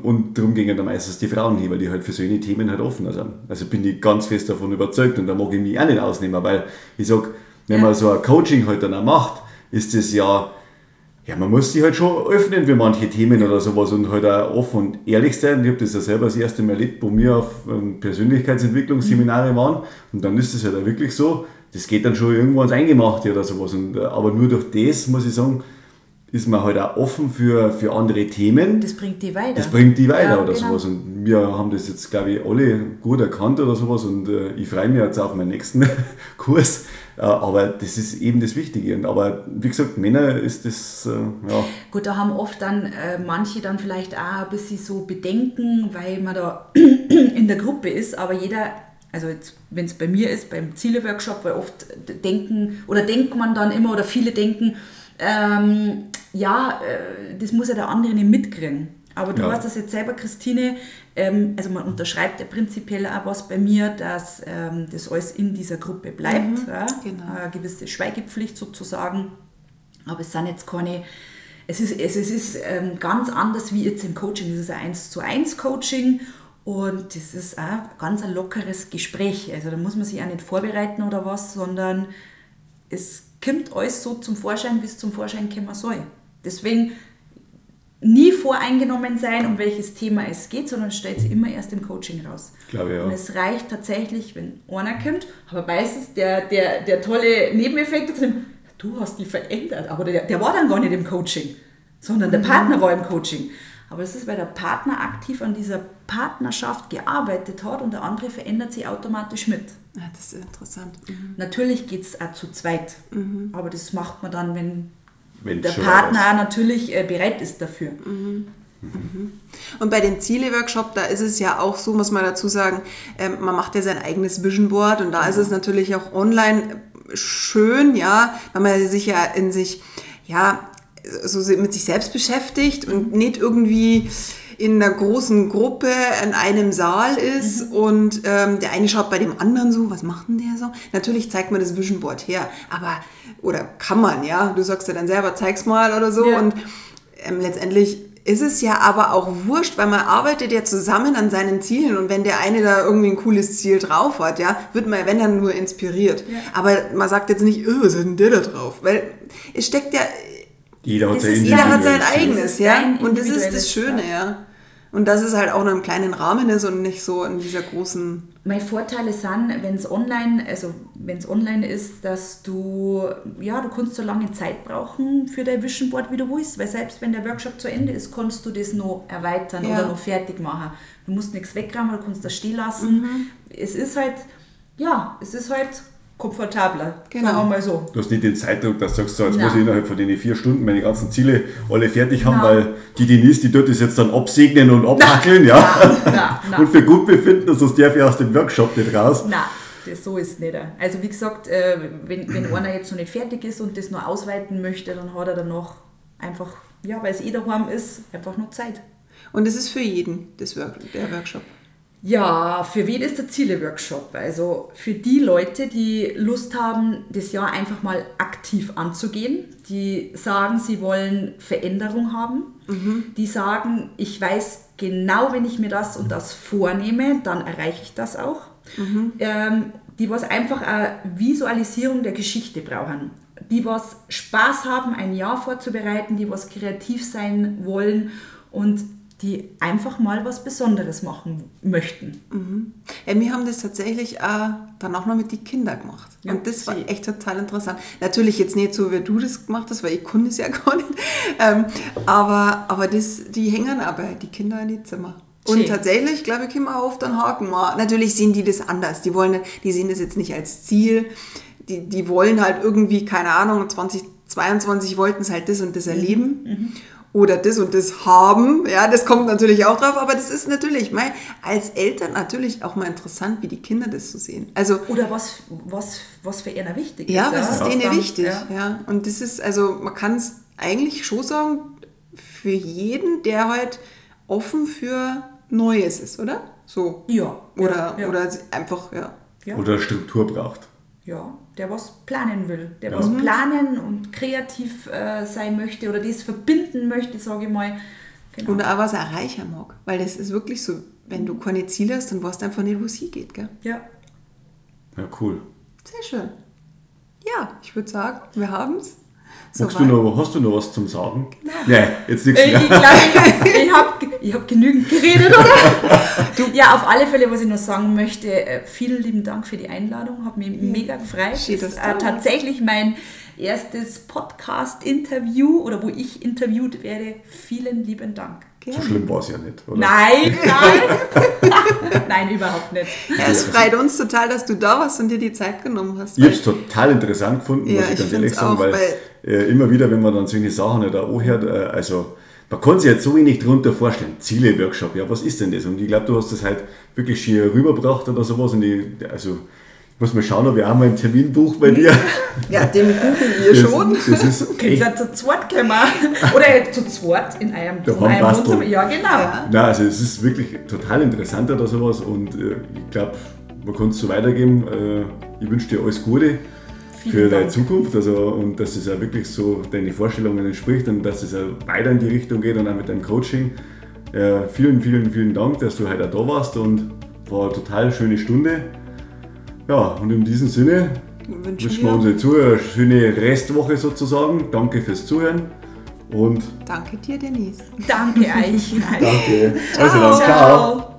und darum gingen dann meistens die Frauen hin, weil die halt für solche Themen halt offener sind. Also bin ich ganz fest davon überzeugt und da mag ich mich auch nicht ausnehmen, weil ich sag, wenn Ja. man so ein Coaching halt dann auch macht, ist das ja, ja, man muss sich halt schon öffnen für manche Themen oder sowas und halt auch offen und ehrlich sein. Ich habe das ja selber das erste Mal erlebt, wo wir auf ähm, Persönlichkeitsentwicklungsseminare waren und dann ist es halt auch wirklich so, das geht dann schon irgendwo ans Eingemachte oder sowas. Und, äh, aber nur durch das, muss ich sagen, ist man halt auch offen für, für andere Themen. Das bringt die weiter. Das bringt die weiter Ja, oder genau. sowas. Und wir haben das jetzt, glaube ich, alle gut erkannt oder sowas. Und äh, ich freue mich jetzt auf meinen nächsten [laughs] Kurs. Äh, aber das ist eben das Wichtige. Aber wie gesagt, Männer ist das, äh, ja. Gut, da haben oft dann äh, manche dann vielleicht auch ein bisschen so Bedenken, weil man da [clears throat] in der Gruppe ist, aber jeder, also wenn es bei mir ist, beim Ziele-Workshop, weil oft denken oder denkt man dann immer oder viele denken, ähm, ja, äh, das muss ja der andere nicht mitkriegen. Aber du Ja. hast das jetzt selber, Christine, ähm, also man unterschreibt ja prinzipiell auch was bei mir, dass ähm, das alles in dieser Gruppe bleibt. ja? genau. Eine gewisse Schweigepflicht sozusagen. Aber es sind jetzt keine, es ist, es, es ist ähm, ganz anders wie jetzt im Coaching. Es ist ein 1 zu 1 Coaching Und das ist auch ganz ein lockeres Gespräch. Also da muss man sich auch nicht vorbereiten oder was, sondern es kommt alles so zum Vorschein, wie es zum Vorschein kommen soll. Deswegen nie voreingenommen sein, um welches Thema es geht, sondern stellt sich immer erst im Coaching raus. Glaube ja. Und es reicht tatsächlich, wenn einer kommt, aber meistens der, der, der tolle Nebeneffekt drin, du hast die verändert, aber der, der war dann gar nicht im Coaching, sondern der Partner war im Coaching. Aber es ist, weil der Partner aktiv an dieser Partnerschaft gearbeitet hat und der andere verändert sich automatisch mit. Ja, das ist interessant. Mhm. Natürlich geht es auch zu zweit, aber das macht man dann, wenn Wenn's der Partner natürlich äh, bereit ist dafür. Und bei dem Ziele-Workshop, da ist es ja auch so, muss man dazu sagen, ähm, man macht ja sein eigenes Vision Board und da ist es natürlich auch online schön, ja, weil man sich ja in sich, ja, so mit sich selbst beschäftigt und nicht irgendwie in einer großen Gruppe in einem Saal ist und ähm, der eine schaut bei dem anderen so, was macht denn der so? Natürlich zeigt man das Vision Board her, aber, oder kann man, ja, du sagst ja dann selber, zeig's mal oder so Ja. und ähm, letztendlich ist es ja aber auch wurscht, weil man arbeitet ja zusammen an seinen Zielen und wenn der eine da irgendwie ein cooles Ziel drauf hat, ja, wird man, wenn dann nur inspiriert. Ja. Aber man sagt jetzt nicht, oh, was hat denn der da drauf? Weil es steckt ja, Jeder hat sein ist- jeder hat sein eigenes, ja. Und das ist das Schöne, ja. ja. Und dass es halt auch nur im kleinen Rahmen ist und nicht so in dieser großen. Meine Vorteile sind, wenn es online, also wenn es online ist, dass du, ja, du kannst so lange Zeit brauchen für dein Vision Board, wie du willst, weil selbst wenn der Workshop zu Ende ist, kannst du das noch erweitern Ja. oder noch fertig machen. Du musst nichts wegräumen, du kannst das stehen lassen. Mhm. Es ist halt, ja, es ist halt komfortabler, Genau. sagen wir mal so. Du hast nicht den Zeitdruck, dass du sagst, so, jetzt Nein. muss ich innerhalb von den vier Stunden meine ganzen Ziele alle fertig haben, Nein. weil die Denise, die tut das jetzt dann absegnen und abhackeln, ja. Nein, nein. Und für gut befinden, sonst darf ich aus dem Workshop nicht raus. Nein, das so ist nicht. Also wie gesagt, äh, wenn, wenn einer jetzt noch nicht fertig ist und das noch ausweiten möchte, dann hat er dann noch einfach, ja, weil es eh daheim ist, einfach nur Zeit. Und es ist für jeden, das Work, der Workshop. Ja, für wen ist der Ziele-Workshop? Also für die Leute, die Lust haben, das Jahr einfach mal aktiv anzugehen, die sagen, sie wollen Veränderung haben, die sagen, ich weiß genau, wenn ich mir das und das vornehme, dann erreiche ich das auch. Ähm, die was einfach eine Visualisierung der Geschichte brauchen. Die was Spaß haben, ein Jahr vorzubereiten, die was kreativ sein wollen und die einfach mal was Besonderes machen möchten. Ja, wir haben das tatsächlich äh, dann auch noch mit den Kindern gemacht. Ja, und das war echt total interessant. Natürlich jetzt nicht so, wie du das gemacht hast, weil ich konnte es ja [laughs] gar nicht. Ähm, aber aber das, die hängen aber, die Kinder in die Zimmer. Und Schön. tatsächlich, glaube ich, können wir oft einen Haken machen. Natürlich sehen die das anders. Die, wollen, die sehen das jetzt nicht als Ziel. Die, die wollen halt irgendwie, keine Ahnung, 2022 wollten es halt das und das erleben. Oder das und das haben. Ja, das kommt natürlich auch drauf. Aber das ist natürlich mei, als Eltern natürlich auch mal interessant, wie die Kinder das so sehen. Also, Oder was, was, was für einer wichtig ja, ist. was ist denen dann- wichtig? Ja. Ja. Und das ist, also man kann es eigentlich schon sagen, für jeden, der halt offen für Neues ist, oder? So. Ja, Oder, ja, ja. oder einfach, ja. Ja. Oder Struktur braucht. Ja, der was planen will, der Ja. was planen und kreativ äh, sein möchte oder das verbinden möchte, sage ich mal. Genau. Und auch was er erreichen mag. Weil das ist wirklich so, wenn du keine Ziele hast, dann weißt du einfach nicht, wo es hingeht, gell? ja. Ja, cool. Sehr schön. Ja, ich würde sagen, wir haben Magst du noch, hast du noch was zum Sagen? Nein, jetzt nichts Äh, mehr. Ich glaube, [laughs] ich habe ich hab genügend geredet, oder? ja, auf alle Fälle, was ich noch sagen möchte, äh, vielen lieben Dank für die Einladung, hat mich mega gefreut. Schön, Das ist du äh, tatsächlich mein erstes Podcast-Interview oder wo ich interviewt werde. Vielen lieben Dank. So schlimm war es ja nicht, oder? Nein, [laughs] nein. [laughs] nein, überhaupt nicht. Ja, es freut uns total, dass du da warst und dir die Zeit genommen hast. Ich habe es total interessant gefunden, Ja, muss ich ich ganz ehrlich sagen, auch, weil, äh, immer wieder, wenn man dann solche Sachen nicht auch anhört, äh, also man kann sich jetzt so wenig darunter vorstellen. Ziele-Workshop, ja, was ist denn das? Und ich glaube, du hast das halt wirklich schier rübergebracht oder sowas. Und ich, also, ich muss mal schauen, ob ich auch mal einen Terminbuch bei dir. [laughs] Ja, den buchen wir Das, schon. das ist [laughs] Könnt ihr zu zweit kommen? Oder zu zweit in einem, in einem. Wohnzimmer? Ja, genau. Ja. Nein, also es ist wirklich total interessant oder sowas und äh, ich glaube, man kann es so weitergeben. Äh, ich wünsche dir alles Gute Vielen für deine Dank. Zukunft also, und dass es auch wirklich so deine Vorstellungen entspricht und dass es auch weiter in die Richtung geht und auch mit deinem Coaching. Äh, vielen, vielen, vielen Dank, dass du heute da warst und war eine total schöne Stunde. Ja, und in diesem Sinne Wünschen wünschen wir unsere Zuhörer eine schöne Restwoche sozusagen. Danke fürs Zuhören und Danke dir, Denise. Danke euch. danke. [laughs] Also dann, ciao. Ciao.